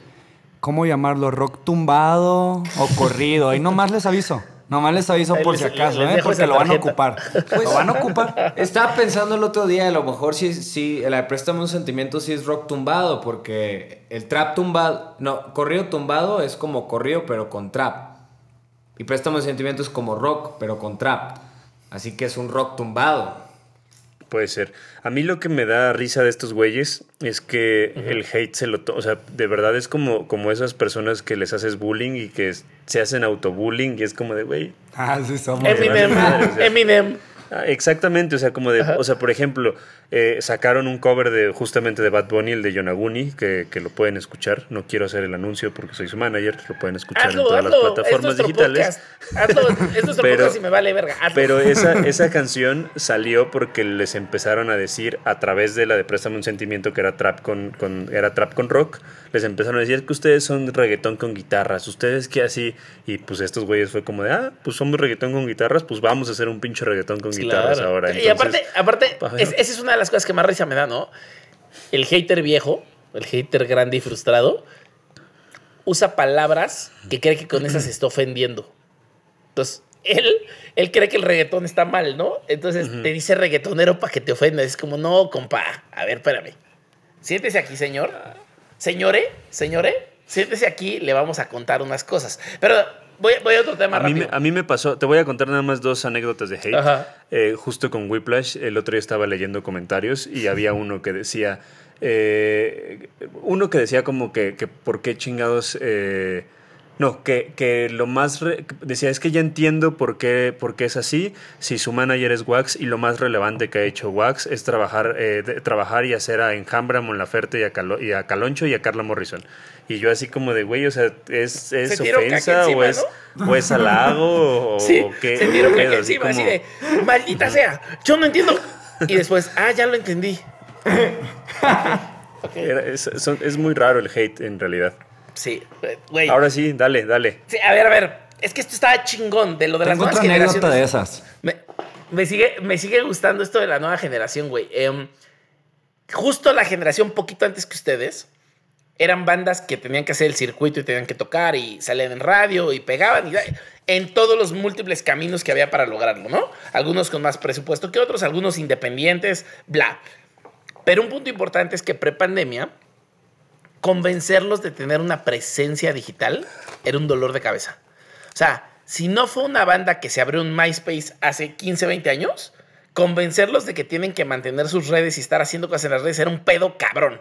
¿cómo llamarlo? Rock tumbado o corrido. Ahí nomás les aviso. Nomás les aviso por les- si acaso, les ¿eh? Porque lo van a ocupar. lo van a ocupar. Estaba pensando el otro día, a lo mejor sí, sí, la de Préstame un sentimiento sí es rock tumbado, porque el trap tumbado, no, corrido tumbado es como corrido pero con trap. Y Préstame un sentimiento es como rock pero con trap. Así que es un rock tumbado. Puede ser. A mí lo que me da risa de estos güeyes es que el hate se lo... to- O sea, de verdad es como, como esas personas que les haces bullying y que se hacen autobullying y es como de, güey... Ah, sí somos. Eminem. madre, o sea. Eminem. Ah, Exactamente, o sea, como de... O sea, por ejemplo, eh, sacaron un cover de justamente de Bad Bunny, el de Yonaguni, que, que lo pueden escuchar. No quiero hacer el anuncio porque soy su manager, lo pueden escuchar en todas las hazlo. Plataformas digitales. Hazlo. Es Pero- (laughs) y me vale verga. Hazlo. Pero esa, (laughs) esa canción salió porque les empezaron a decir a través de la de Préstame un sentimiento que era trap con, con- era trap con rock, les empezaron a decir que ustedes son reggaetón con guitarras, ustedes que así, y pues estos güeyes fue como de, ah, pues somos reggaetón con guitarras, pues vamos a hacer un pinche reggaetón con guitarras Claro. ahora. y aparte, Entonces, aparte (laughs) es- esa es una de las cosas que más risa me da, ¿no? El hater viejo, el hater grande y frustrado, usa palabras que cree que con esas se está ofendiendo. Entonces, él, él cree que el reggaetón está mal, ¿no? Entonces te dice reggaetonero para que te ofendas. Es como, no, compa, a ver, espérame. Siéntese aquí, señor. Señore, señore, siéntese aquí, le vamos a contar unas cosas. Pero voy, voy a otro tema a mí, me, rápido. a mí me pasó, te voy a contar nada más dos anécdotas de hate. Ajá. Eh, justo con Whiplash, el otro día estaba leyendo comentarios y había uno que decía, eh, uno que decía como que, que por qué chingados, eh, no, que, que lo más, re- decía, es que ya entiendo por qué, por qué es así, si su manager es Wax y lo más relevante que ha hecho Wax es trabajar, eh, de- trabajar y hacer a Enjambra, Mon Laferte y a, Calo- y a Caloncho y a Carla Morrison. Y yo así como de, güey, o sea, ¿es, es Se ofensa o, es, o es halago o, (laughs) Sí, o qué? se qué caca encima, así como- de, maldita sea, yo no entiendo. Y después, ah, ya lo entendí. (laughs) Era- es, son- es muy raro el hate en realidad. Sí, güey. Ahora sí, dale, dale. Sí, a ver, a ver. Es que esto está chingón de lo de las nuevas otra anécdota generaciones. de esas. Me, me sigue, me sigue gustando esto de la nueva generación, güey. Em, justo la generación poquito antes que ustedes eran bandas que tenían que hacer el circuito y tenían que tocar y salían en radio y pegaban y en todos los múltiples caminos que había para lograrlo, ¿no? Algunos con más presupuesto que otros, algunos independientes, bla. Pero un punto importante es que prepandemia convencerlos de tener una presencia digital era un dolor de cabeza. O sea, si no fue una banda que se abrió en MySpace hace 15, 20 años, convencerlos de que tienen que mantener sus redes y estar haciendo cosas en las redes era un pedo cabrón.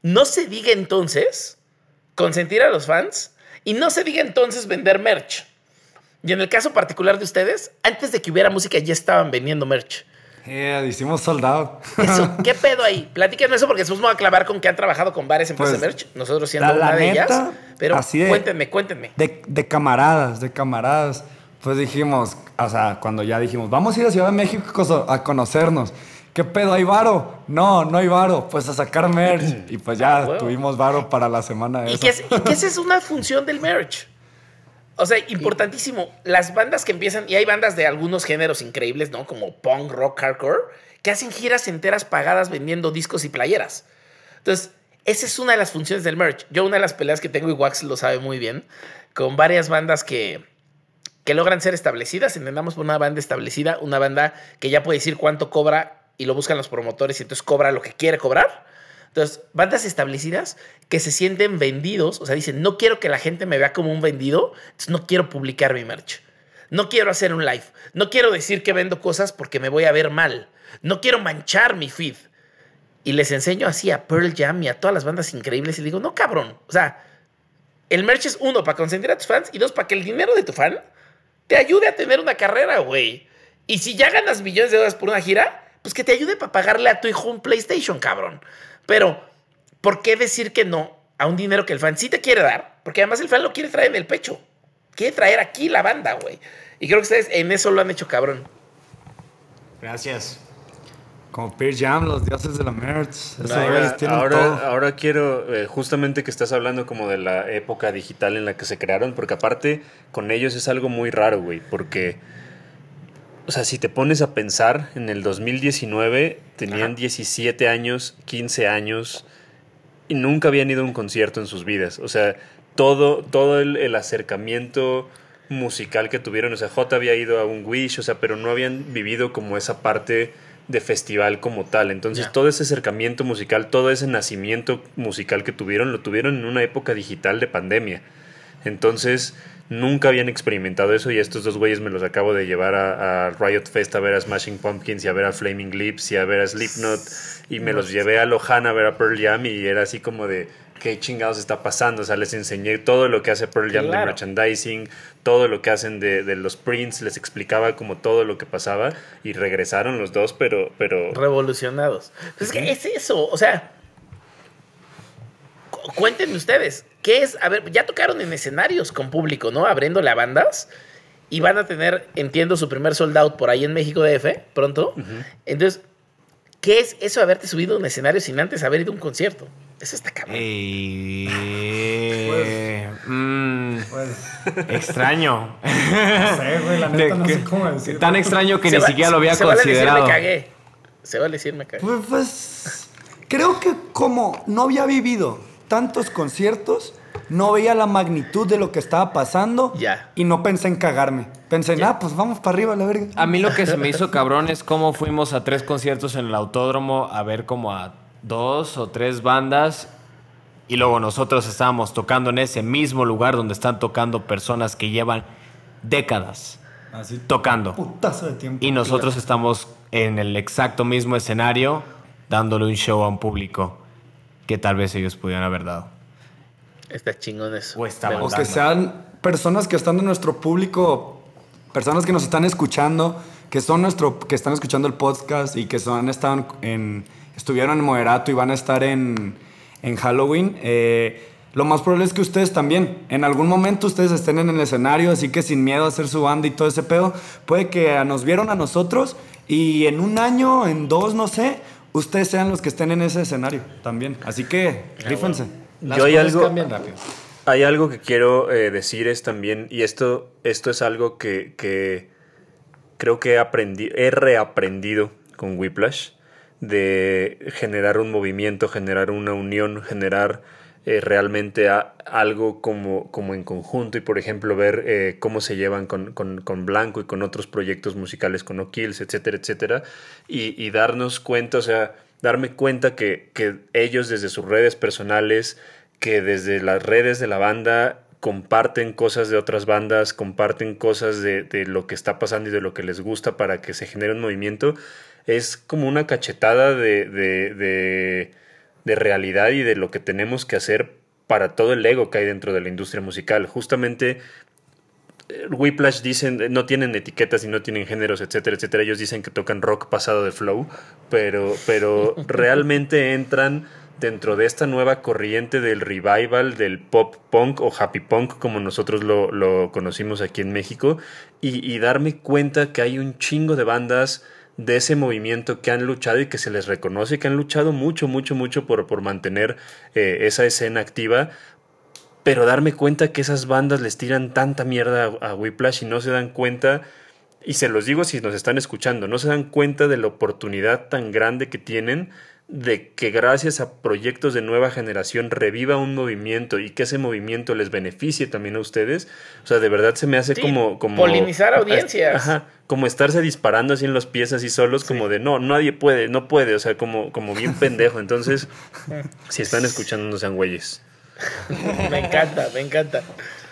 No se diga entonces consentir a los fans y no se diga entonces vender merch. Y en el caso particular de ustedes, antes de que hubiera música ya estaban vendiendo merch. Yeah, hicimos soldado. Eso, (laughs) ¿qué pedo ahí? Platíquenme eso porque después me voy a clavar con que han trabajado con varias empresas Pues, de merch. Nosotros siendo la- la una de ellas. Pero así de- cuéntenme, cuéntenme. De, de camaradas, de camaradas. Pues dijimos, o sea, cuando ya dijimos, vamos a ir a Ciudad de México a conocernos. ¿Qué pedo? ¿Hay varo? No, no hay varo. Pues a sacar merch. Y pues ya Ah, tuvimos varo para la semana ¿Y esa. que, es, y que esa es una función del merch. O sea, importantísimo. Las bandas que empiezan, y hay bandas de algunos géneros increíbles, ¿no? Como punk, rock, hardcore, que hacen giras enteras pagadas vendiendo discos y playeras. Entonces, esa es una de las funciones del merch. Yo una de las peleas que tengo, y Wax lo sabe muy bien, con varias bandas que, que logran ser establecidas. Entendamos por una banda establecida, una banda que ya puede decir cuánto cobra y lo buscan los promotores y entonces cobra lo que quiere cobrar. Entonces, bandas establecidas que se sienten vendidos, o sea, dicen, no quiero que la gente me vea como un vendido, entonces no quiero publicar mi merch. No quiero hacer un live. No quiero decir que vendo cosas porque me voy a ver mal. No quiero manchar mi feed. Y les enseño así a Pearl Jam y a todas las bandas increíbles y digo, no, cabrón. O sea, el merch es uno, para consentir a tus fans y dos, para que el dinero de tu fan te ayude a tener una carrera, güey. Y si ya ganas millones de dólares por una gira, pues que te ayude para pagarle a tu hijo un PlayStation, cabrón. Pero, ¿por qué decir que no a un dinero que el fan sí te quiere dar? Porque además el fan lo quiere traer en el pecho. Quiere traer aquí la banda, güey. Y creo que ustedes en eso lo han hecho cabrón. Gracias. Como Pearl Jam, los dioses de la merch. Todo. ahora quiero, eh, justamente que estás hablando como de la época digital en la que se crearon, porque aparte con ellos es algo muy raro, güey, porque, o sea, si te pones a pensar, en el 2019 tenían 17 años, 15 años, y nunca habían ido a un concierto en sus vidas. O sea, todo, todo el, el acercamiento musical que tuvieron, o sea, J había ido a un Wish, o sea, pero no habían vivido como esa parte de festival como tal. Entonces, todo ese acercamiento musical, todo ese nacimiento musical que tuvieron, lo tuvieron en una época digital de pandemia. Entonces, nunca habían experimentado eso y estos dos güeyes me los acabo de llevar a, a Riot Fest a ver a Smashing Pumpkins y a ver a Flaming Lips y a ver a Slipknot y me los llevé a Lohan a ver a Pearl Jam y era así como de qué chingados está pasando, o sea, les enseñé todo lo que hace Pearl Jam de merchandising, todo lo que hacen de, de los prints, les explicaba como todo lo que pasaba y regresaron los dos, pero, pero Revolucionados. Pues es que es eso, o sea. Cu- Cuéntenme ustedes, ¿qué es? A ver, ya tocaron en escenarios con público, ¿no? Abriéndole a bandas. Y van a tener, entiendo, su primer sold out por ahí en México DF, pronto. Entonces, ¿qué es eso de haberte subido a un escenario sin antes haber ido a un concierto? Eso está cabrón. Eh, mm, Pues, extraño. no sé, güey, la neta no sé cómo decirlo. Tan extraño que Se ni va- siquiera lo había se vale decir, considerado. me cagué. Se vale decir me cagué. Pues, pues, creo que como no había vivido tantos conciertos, no veía la magnitud de lo que estaba pasando y no pensé en cagarme. Pensé, en, Ya. ah, pues vamos para arriba, la verga. A mí lo que se me hizo cabrón es cómo fuimos a tres conciertos en el autódromo a ver como a dos o tres bandas y luego nosotros estábamos tocando en ese mismo lugar donde están tocando personas que llevan décadas Así, tocando. putazo de tiempo. Y nosotros estamos en el exacto mismo escenario dándole un show a un público que tal vez ellos pudieran haber dado. Está chingón eso. O O que sean personas que están en nuestro público, personas que nos están escuchando, que son nuestro, que están escuchando el podcast y que son, están en, estuvieron en Moderato y van a estar en, en Halloween. eh, lo más probable es que ustedes también, en algún momento ustedes estén en el escenario, así que sin miedo a hacer su banda y todo ese pedo, puede que nos vieron a nosotros y en un año, en dos, no sé, ustedes sean los que estén en ese escenario también. Así que, rífense. Las yo hay cosas algo, cambian rápido. Hay algo que quiero eh, decir es también, y esto, esto es algo que, que creo que he, aprendi- he reaprendido con Whiplash, de generar un movimiento, generar una unión, generar eh, realmente algo como, como en conjunto y por ejemplo ver eh, cómo se llevan con, con- Blanco y con otros proyectos musicales, con O'Kills, etcétera, etcétera, y, y darnos cuenta, o sea, darme cuenta que, que ellos desde sus redes personales, que desde las redes de la banda comparten cosas de otras bandas, comparten cosas de, de lo que está pasando y de lo que les gusta para que se genere un movimiento, es como una cachetada de, de, de, de realidad y de lo que tenemos que hacer para todo el ego que hay dentro de la industria musical. Justamente Whiplash dicen, no tienen etiquetas y no tienen géneros, etcétera, etcétera. Ellos dicen que tocan rock pasado de flow, pero, pero (laughs) realmente entran dentro de esta nueva corriente del revival del pop punk o happy punk, como nosotros lo, conocimos aquí en México, y, darme cuenta que hay un chingo de bandas de ese movimiento que han luchado y que se les reconoce, que han luchado mucho, mucho, mucho por, por mantener eh, esa escena activa, pero darme cuenta que esas bandas les tiran tanta mierda a, a Whiplash y no se dan cuenta, y se los digo si nos están escuchando, no se dan cuenta de la oportunidad tan grande que tienen de que gracias a proyectos de nueva generación reviva un movimiento y que ese movimiento les beneficie también a ustedes. O sea, de verdad se me hace como, como... Polinizar audiencias. Ajá, como estarse disparando así en los pies así solos, como de no, nadie puede, no puede, o sea, como, como bien (laughs) pendejo. Entonces, (laughs) si están escuchando, no sean güeyes. me encanta, me encanta.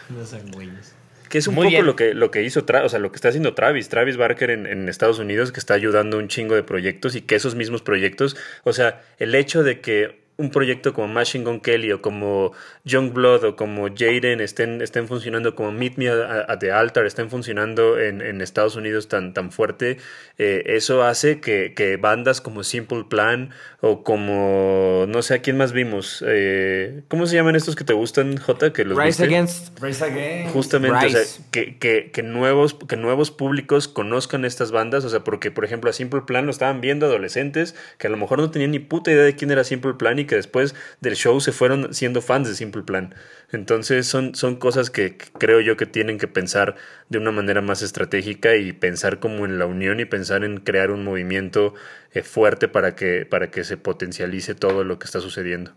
No sean güeyes. Que es un poco lo que, lo que hizo, o sea, lo que está haciendo Travis, Travis Barker en, en, Estados Unidos, que está ayudando un chingo de proyectos y que esos mismos proyectos, o sea, el hecho de que un proyecto como Machine Gun Kelly o como Youngblood o como Jaden estén, estén funcionando como Meet Me at the Altar, estén funcionando en, en Estados Unidos tan, tan fuerte, eh, eso hace que, que, bandas como Simple Plan o como, no sé, ¿a quién más vimos? Eh, ¿Cómo se llaman estos que te gustan, J? Que los Rise Against. Rise Against. Justamente, o sea, que, que, que, nuevos, que nuevos públicos conozcan estas bandas, o sea, porque, por ejemplo, a Simple Plan lo estaban viendo adolescentes que a lo mejor no tenían ni puta idea de quién era Simple Plan y que después del show se fueron siendo fans de Simple Plan. Entonces son, son cosas que, creo yo que tienen que pensar de una manera más estratégica y pensar como en la unión y pensar en crear un movimiento eh, fuerte para que, para que se potencialice todo lo que está sucediendo.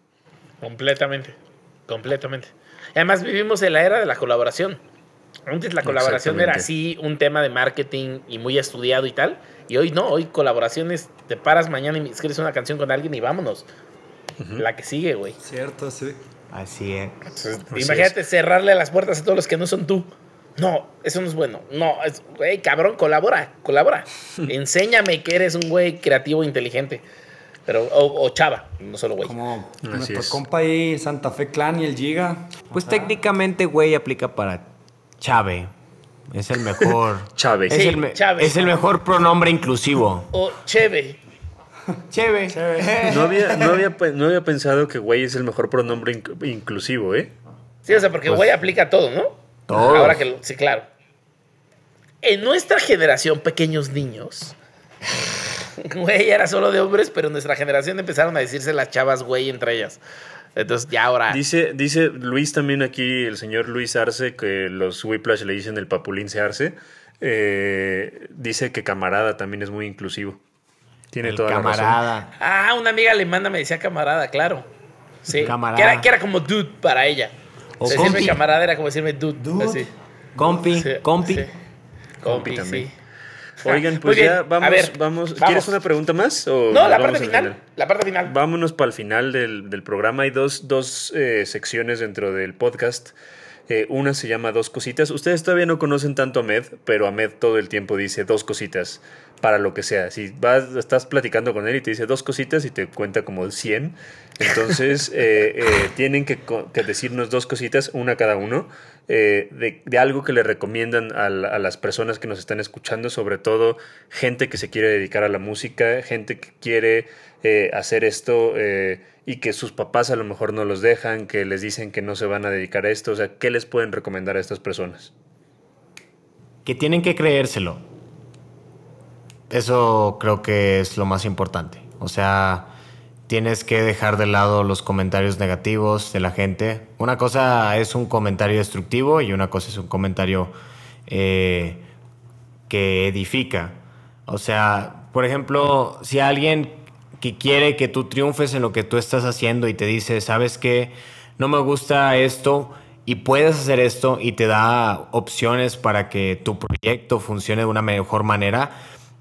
Completamente, completamente. Además vivimos en la era de la colaboración. Antes la colaboración era así un tema de marketing y muy estudiado y tal. Y hoy no, hoy colaboraciones, te paras mañana y escribes una canción con alguien y vámonos. La que sigue, güey. Cierto, sí. Así es. imagínate cerrarle las puertas a todos los que no son tú. No, eso no es bueno. No, güey, cabrón, colabora, colabora. (laughs) Enséñame que eres un güey creativo e inteligente. Pero, o, chava, no solo güey. Como nuestro compa ahí, Santa Fe Clan y el Giga. Pues técnicamente, güey, aplica para Chave. Es el mejor. (laughs) Chave. Es, el, es el mejor pronombre inclusivo. O Cheve. (laughs) Chévere. No había, no, había, no había pensado que güey es el mejor pronombre inclusivo, ¿eh? Sí, o sea, porque pues güey aplica todo, ¿no? Todo. Ahora que sí, claro. En nuestra generación, pequeños niños, güey era solo de hombres, pero en nuestra generación empezaron a decirse las chavas güey entre ellas. Entonces ya ahora. Dice, dice Luis también aquí, el señor Luis Arce, que los Whiplash le dicen el papulín se arce. Eh, dice que camarada también es muy inclusivo. Tiene toda camarada. Ah, una amiga alemana me decía camarada, claro. Sí. Camarada. Que era, como dude para ella. O decirme camarada era como decirme dude. dude. Compi, compi. Compi, también. Oigan, pues ya vamos, vamos. ¿Quieres una pregunta más? no, la parte final, La parte final. Vámonos para el final del, programa. Hay dos, dos eh, secciones dentro del podcast. Eh, una se llama Dos Cositas. Ustedes todavía no conocen tanto a Med, pero Ahmed todo el tiempo dice dos cositas para lo que sea. Si vas, estás platicando con él y te dice dos cositas y te cuenta como 100, entonces (laughs) eh, eh, tienen que, decirnos dos cositas, una cada uno, eh, de, algo que le recomiendan a, las personas que nos están escuchando, sobre todo gente que se quiere dedicar a la música, gente que quiere hacer esto y que sus papás a lo mejor no los dejan, que les dicen que no se van a dedicar a esto. O sea, ¿qué les pueden recomendar a estas personas? Que tienen que creérselo eso creo que es lo más importante. O sea, tienes que dejar de lado los comentarios negativos de la gente. Una cosa es un comentario destructivo y una cosa es un comentario eh, que edifica. O sea, por ejemplo, si alguien que quiere que tú triunfes en lo que tú estás haciendo y te dice, sabes que no me gusta esto y puedes hacer esto y te da opciones para que tu proyecto funcione de una mejor manera,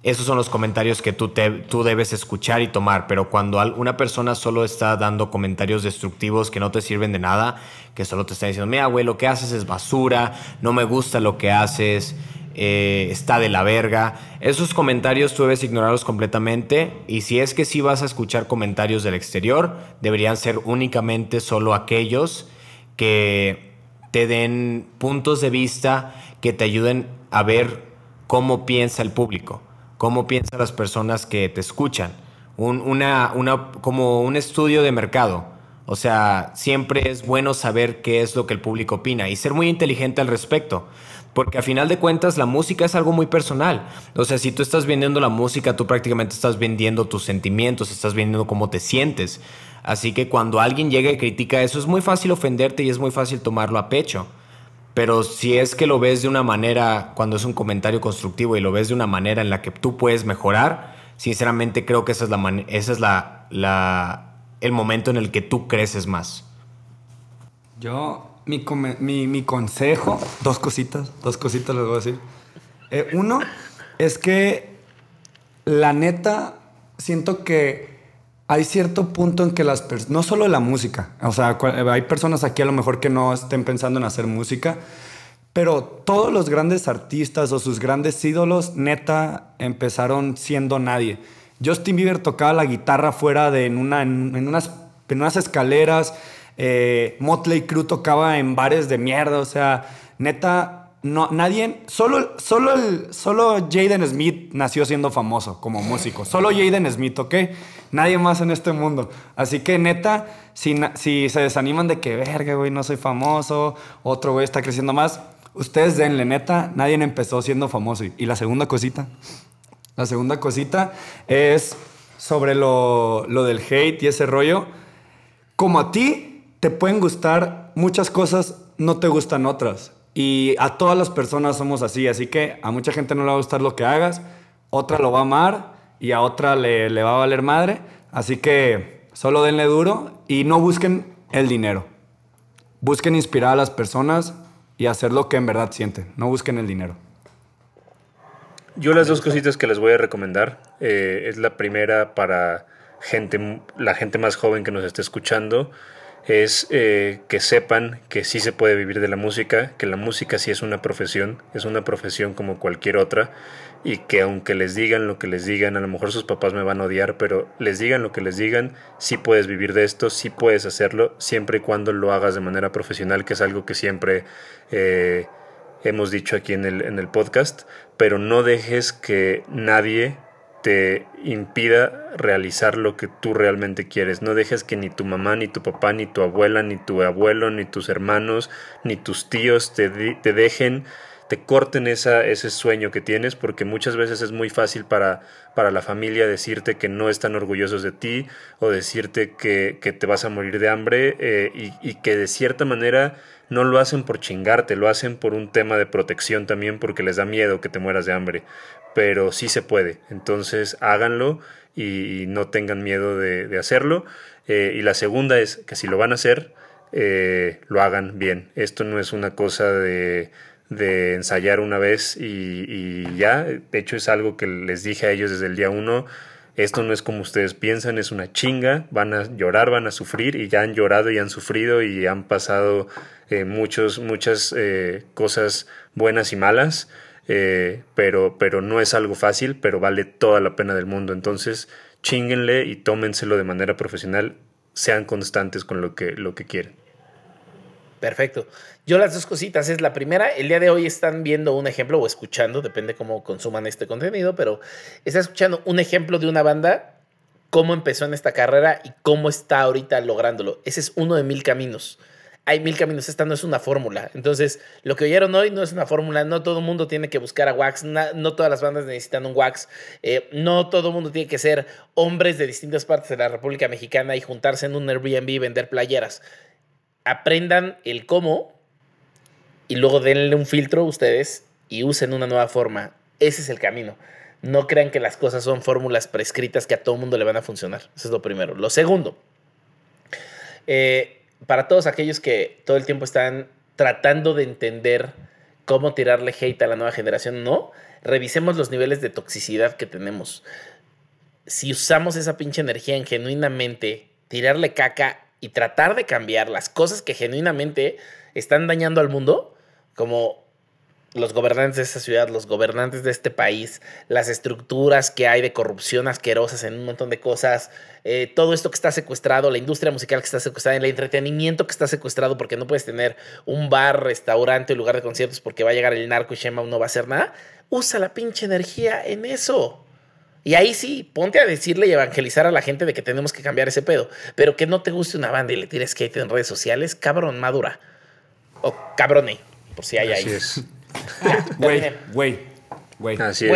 esos son los comentarios que tú, te, tú debes escuchar y tomar, pero cuando una persona solo está dando comentarios destructivos que no te sirven de nada, que solo te está diciendo, mira, güey, lo que haces es basura, no me gusta lo que haces, eh, está de la verga, esos comentarios tú debes ignorarlos completamente y si es que sí vas a escuchar comentarios del exterior, deberían ser únicamente solo aquellos que te den puntos de vista que te ayuden a ver cómo piensa el público, cómo piensan las personas que te escuchan. una, una, como un estudio de mercado. O sea, siempre es bueno saber qué es lo que el público opina y ser muy inteligente al respecto. Porque a final de cuentas la música es algo muy personal. O sea, si tú estás vendiendo la música, tú prácticamente estás vendiendo tus sentimientos, estás vendiendo cómo te sientes. Así que cuando alguien llega y critica eso, es muy fácil ofenderte y es muy fácil tomarlo a pecho. Pero si es que lo ves de una manera, cuando es un comentario constructivo y lo ves de una manera en la que tú puedes mejorar, sinceramente creo que esa es, la esa es la, la, el momento en el que tú creces más. Yo, mi, mi, consejo, dos cositas, dos cositas les voy a decir. Eh, uno es que la neta, siento que hay cierto punto en que las personas, no solo la música, o sea, hay personas aquí a lo mejor que no estén pensando en hacer música, pero todos los grandes artistas o sus grandes ídolos, neta, empezaron siendo nadie. Justin Bieber tocaba la guitarra fuera de en, una, en, unas, en unas escaleras, eh, Motley Crue tocaba en bares de mierda, o sea, neta, no, nadie, solo, solo, el, solo Jaden Smith nació siendo famoso como músico. Solo Jaden Smith, ¿ok? Nadie más en este mundo. Así que neta, si, si se desaniman de que, verga, güey, no soy famoso, otro güey está creciendo más, ustedes denle, neta, nadie empezó siendo famoso. Y la segunda cosita, la segunda cosita es sobre lo, lo del hate y ese rollo. Como a ti te pueden gustar muchas cosas, no te gustan otras. Y a todas las personas somos así, así que a mucha gente no le va a gustar lo que hagas, otra lo va a amar y a otra le, va a valer madre. Así que solo denle duro y no busquen el dinero. Busquen inspirar a las personas y hacer lo que en verdad sienten. No busquen el dinero. Yo las dos cositas que les voy a recomendar eh, es la primera para gente, la gente más joven que nos esté escuchando es eh, que sepan que sí se puede vivir de la música, que la música sí es una profesión, es una profesión como cualquier otra, y que aunque les digan lo que les digan, a lo mejor sus papás me van a odiar, pero les digan lo que les digan, sí puedes vivir de esto, sí puedes hacerlo, siempre y cuando lo hagas de manera profesional, que es algo que siempre eh, hemos dicho aquí en el, en el podcast, pero no dejes que nadie te impida realizar lo que tú realmente quieres. No dejes que ni tu mamá, ni tu papá, ni tu abuela, ni tu abuelo, ni tus hermanos, ni tus tíos te, te dejen, te corten esa, ese sueño que tienes, porque muchas veces es muy fácil para, la familia decirte que no están orgullosos de ti o decirte que, que te vas a morir de hambre eh, y que de cierta manera no lo hacen por chingarte, lo hacen por un tema de protección también porque les da miedo que te mueras de hambre pero sí se puede. Entonces háganlo y, no tengan miedo de, hacerlo. Eh, y la segunda es que si lo van a hacer, eh, lo hagan bien. Esto no es una cosa de, ensayar una vez y, ya. De hecho, es algo que les dije a ellos desde el día uno. Esto no es como ustedes piensan, es una chinga. Van a llorar, van a sufrir y ya han llorado y han sufrido y han pasado eh, muchos, muchas cosas buenas y malas. Eh, pero, pero no es algo fácil, pero vale toda la pena del mundo. Entonces, chinguenle y tómenselo de manera profesional, sean constantes con lo que, lo que quieren. Perfecto. Yo las dos cositas es la primera, el día de hoy están viendo un ejemplo o escuchando, depende cómo consuman este contenido, pero está escuchando un ejemplo de una banda, cómo empezó en esta carrera y cómo está ahorita lográndolo. Ese es uno de mil caminos hay mil caminos, esta no es una fórmula. Entonces, lo que oyeron hoy no es una fórmula, no todo el mundo tiene que buscar a Wax, no, todas las bandas necesitan un Wax, eh, no todo el mundo tiene que ser hombres de distintas partes de la República Mexicana y juntarse en un Airbnb y vender playeras. Aprendan el cómo y luego denle un filtro a ustedes y usen una nueva forma. Ese es el camino. No crean que las cosas son fórmulas prescritas que a todo el mundo le van a funcionar. Eso es lo primero. Lo segundo, eh, para todos aquellos que todo el tiempo están tratando de entender cómo tirarle hate a la nueva generación, no, revisemos los niveles de toxicidad que tenemos. Si usamos esa pinche energía en genuinamente tirarle caca y tratar de cambiar las cosas que genuinamente están dañando al mundo, como los gobernantes de esta ciudad, los gobernantes de este país, las estructuras que hay de corrupción asquerosas en un montón de cosas, eh, todo esto que está secuestrado, la industria musical que está secuestrada, el entretenimiento que está secuestrado porque no puedes tener un bar, restaurante, lugar de conciertos porque va a llegar el narco y Shema no va a hacer nada, usa la pinche energía en eso. Y ahí sí, ponte a decirle y evangelizar a la gente de que tenemos que cambiar ese pedo. Pero que no te guste una banda y le tires hate en redes sociales, cabrón, madura. O cabrone, por si hay Así ahí. es. Güey, güey, güey. Así es.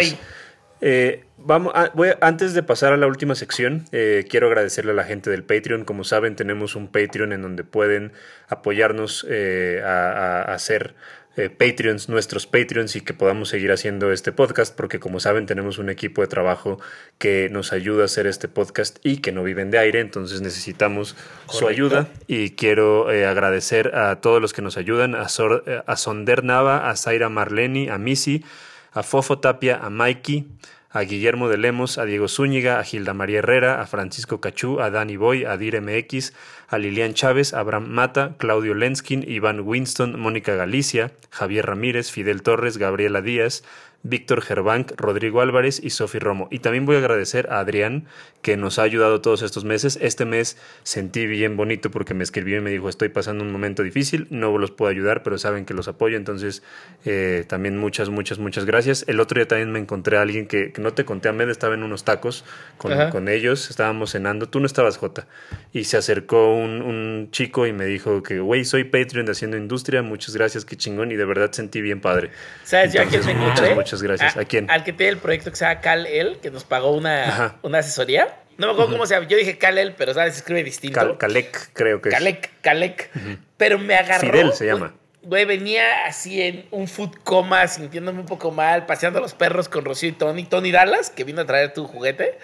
Eh, vamos, a- voy antes de pasar a la última sección, eh, quiero agradecerle a la gente del Patreon. Como saben, tenemos un Patreon en donde pueden apoyarnos eh, a, a- a ser eh, Patreons, nuestros Patreons, y que podamos seguir haciendo este podcast, porque como saben, tenemos un equipo de trabajo que nos ayuda a hacer este podcast y que no viven de aire, entonces necesitamos su ayuda. Y quiero eh, agradecer a todos los que nos ayudan, a, Sor- eh, a Sonder Nava, a Zaira Marleni, a Missy, a Fofo Tapia, a Mikey, a Guillermo de Lemos, a Diego Zúñiga, a Gilda María Herrera, a Francisco Cachú, a Dani Boy, a Dir MX, a Lilian Chávez, Abraham Mata, Claudio Lenskin, Iván Winston, Mónica Galicia, Javier Ramírez, Fidel Torres, Gabriela Díaz, Víctor Gerbank, Rodrigo Álvarez y Sofi Romo. Y también voy a agradecer a Adrián, que nos ha ayudado todos estos meses. Este mes sentí bien bonito porque me escribió y me dijo, estoy pasando un momento difícil, no los puedo ayudar, pero saben que los apoyo. Entonces, eh, también muchas, muchas, muchas gracias. El otro día también me encontré a alguien que, que no te conté, Ahmed, estaba en unos tacos con, con ellos, estábamos cenando, tú no estabas, Jota. Y se acercó un, un chico y me dijo que, güey, soy Patreon de Haciendo Industria, muchas gracias, qué chingón. Y de verdad sentí bien padre. ¿Sabes a me Entonces, encontré? muchas, muchas gracias. ¿A quién? Al que tiene el proyecto que se llama Cal El, que nos pagó una, una asesoría. No me acuerdo cómo se llama. Yo dije Cal El, pero sabes, se escribe distinto. Cal- Calec, creo que es. Calec, Calec. Pero me agarró. Fidel se llama. Güey, venía así en un food coma, sintiéndome un poco mal, paseando a los perros con Rocío y Tony. Tony Dallas, que vino a traer tu juguete.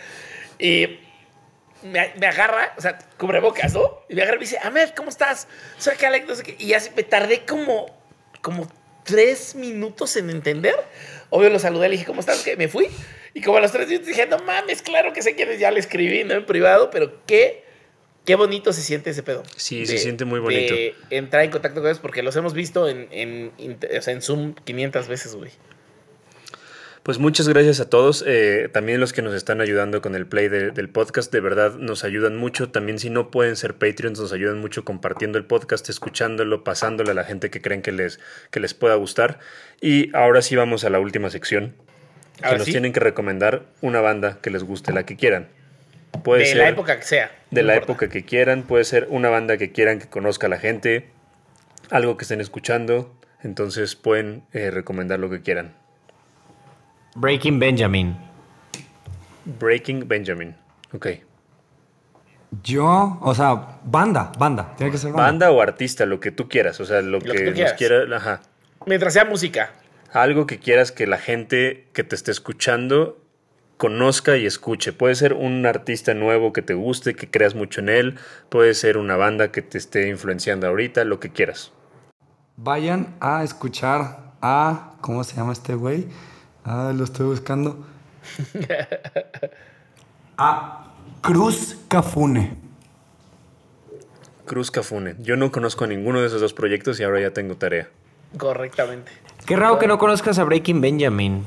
Y me, me agarra, o sea, cubrebocas, ¿no? Y me agarra y me dice, Ahmed, ¿cómo estás? Soy Calec, no sé qué. Y así me tardé como, como tres minutos en entender. Obvio lo saludé, le dije, ¿cómo estás? Que me fui. Y como a los tres minutos dije, no mames, claro que sé quién es, ya le escribí, ¿no? En privado, pero qué, qué bonito se siente ese pedo. Sí, se siente muy bonito. de entrar en contacto con ellos porque los hemos visto en, en, inter- o sea, en Zoom 500 veces, güey. Pues muchas gracias a todos, eh, también los que nos están ayudando con el play de- del podcast, de verdad nos ayudan mucho, también si no pueden ser Patreons nos ayudan mucho compartiendo el podcast, escuchándolo, pasándolo a la gente que creen que les, que les pueda gustar. Y ahora sí vamos a la última sección, que nos sí. tienen que recomendar una banda que les guste, la que quieran. Puede de ser la época que sea. de no la importa. época que quieran, puede ser una banda que quieran que conozca la gente, algo que estén escuchando, entonces pueden eh, recomendar lo que quieran. Breaking Benjamin. Breaking Benjamin. Ok. Yo, o sea, banda, banda. Tiene que ser banda. Banda o artista, lo que tú quieras. O sea, lo, que que, tú nos quieras. quiera. Ajá. Mientras sea música. Algo que quieras que la gente que te esté escuchando conozca y escuche. Puede ser un artista nuevo que te guste, que creas mucho en él. Puede ser una banda que te esté influenciando ahorita, lo que quieras. Vayan a escuchar a. ¿Cómo se llama este güey? Ah, lo estoy buscando. a (laughs) Cruz Cafune. Cruz Cafune. Yo no conozco a ninguno de esos dos proyectos y ahora ya tengo tarea. Correctamente. Qué raro que no conozcas a Breaking Benjamin.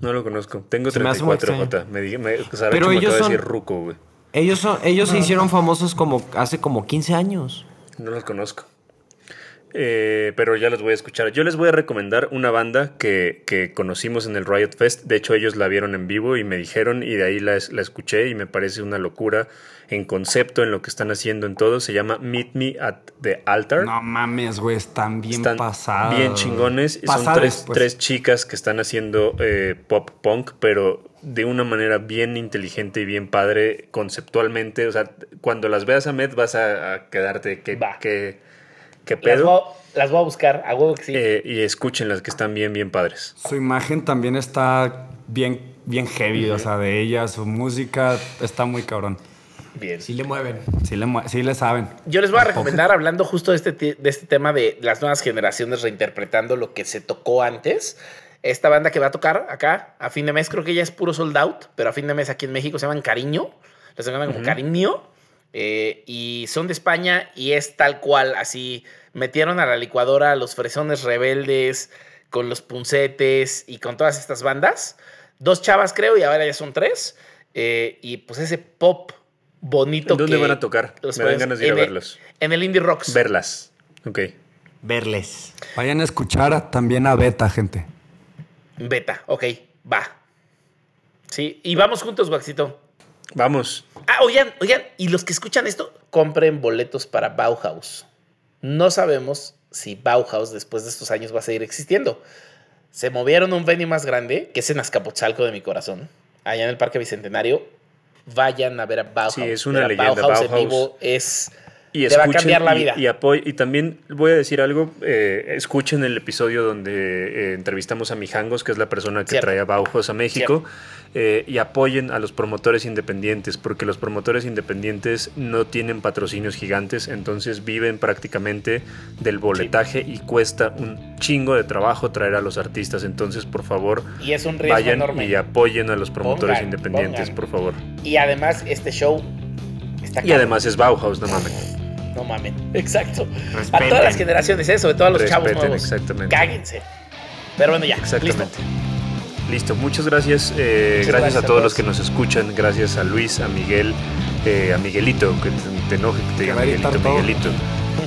No lo conozco. Tengo Se me hace muy 34 extraño. J. Me Pero me ellos de son- decir ruco, güey. Ellos, son, ellos se hicieron famosos como hace como 15 años. No los conozco. Eh, pero ya los voy a escuchar. Yo les voy a recomendar una banda que, que conocimos en el Riot Fest. De hecho, ellos la vieron en vivo y me dijeron, y de ahí la, la escuché y me parece una locura en concepto, en lo que están haciendo en todo. Se llama Meet Me at the Altar. No mames, güey, están bien Están pasados. bien chingones. Son tres, pues. tres chicas que están haciendo eh, pop punk, pero de una manera bien inteligente y bien padre conceptualmente. O sea, cuando las veas a Med vas a, a quedarte que, Va. que, que Las pedo. voy, las voy a buscar, a huevo que sí. Eh, y escuchen las que están bien, bien padres. Su imagen también está bien, bien heavy, o sea, de ella, su música está muy cabrón. Bien. Sí le mueven. Sí le, mue- sí le saben. Yo les voy a recomendar, hablando justo de este, de este tema de las nuevas generaciones reinterpretando lo que se tocó antes. Esta banda que va a tocar acá a fin de mes, creo que ya es puro sold out, pero a fin de mes aquí en México se llaman Cariño. Les llaman como Cariño. Eh, y son de España y es tal cual, así metieron a la licuadora a los fresones rebeldes con los puncetes y con todas estas bandas. Dos chavas, creo, y ahora ya son tres. Eh, y pues ese pop bonito. ¿Dónde que van a tocar? los Me dan ganas de ir a en el- verlos. En el Indie Rocks. Verlas. Ok. Verles. Vayan a escuchar también a Beta, gente. Beta, ok, va. Sí, y vamos juntos, Waxito. Vamos. Ah, oigan, oigan, y los que escuchan esto, compren boletos para Bauhaus. No sabemos si Bauhaus después de estos años va a seguir existiendo. Se movieron a un venue más grande, que es en Azcapotzalco de mi corazón, allá en el Parque Bicentenario. Vayan a ver a Bauhaus. Sí, es una leyenda, Bauhaus, en Bauhaus. vivo es... Y Te va a cambiar la y- vida. Y, apoy- y también voy a decir algo. eh, escuchen el episodio donde eh, entrevistamos a Mijangos, que es la persona que Cierto. trae a Bauhaus a México. eh, y apoyen a los promotores independientes, porque los promotores independientes no tienen patrocinios gigantes, entonces viven prácticamente del boletaje y cuesta un chingo de trabajo traer a los artistas. Entonces, por favor, Y es un vayan enorme. y apoyen a los promotores Pongan, independientes, pongan. por favor. Y además, este show está Y además es Bauhaus, no mames. No mamen. (laughs) Exacto. A todas las generaciones, eso, de todos los chavos Respeten, nuevos. exactamente. Cáguense. Pero bueno, ya. Exactamente. Listo. Listo, muchas gracias. eh, Muchas gracias, gracias a a todos todos. los que nos escuchan. Gracias a Luis, a Miguel, eh, a Miguelito, que te, te enoje que te diga Miguelito, todo. Miguelito.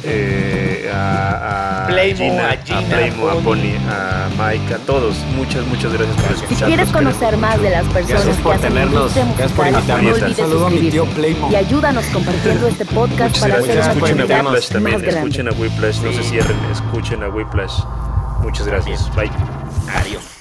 Eh, a, a Playmo, Gina, a Gina, Playmo, a Pony. Pony, a Mike, a todos. Muchas, muchas gracias por escucharnos. Si quieres conocer más de mucho. las personas Gracias por que hacen tenernos. Gracias por invitarnos. no saludo a mi tío suscribirte. Playmo. Y ayúdanos compartiendo este podcast Muchas para hacer una Escuchen a Whiplash también. Escuchen a Whiplash. No se Sí. cierren. Escuchen a Whiplash. Muchas gracias. Bye. Adiós.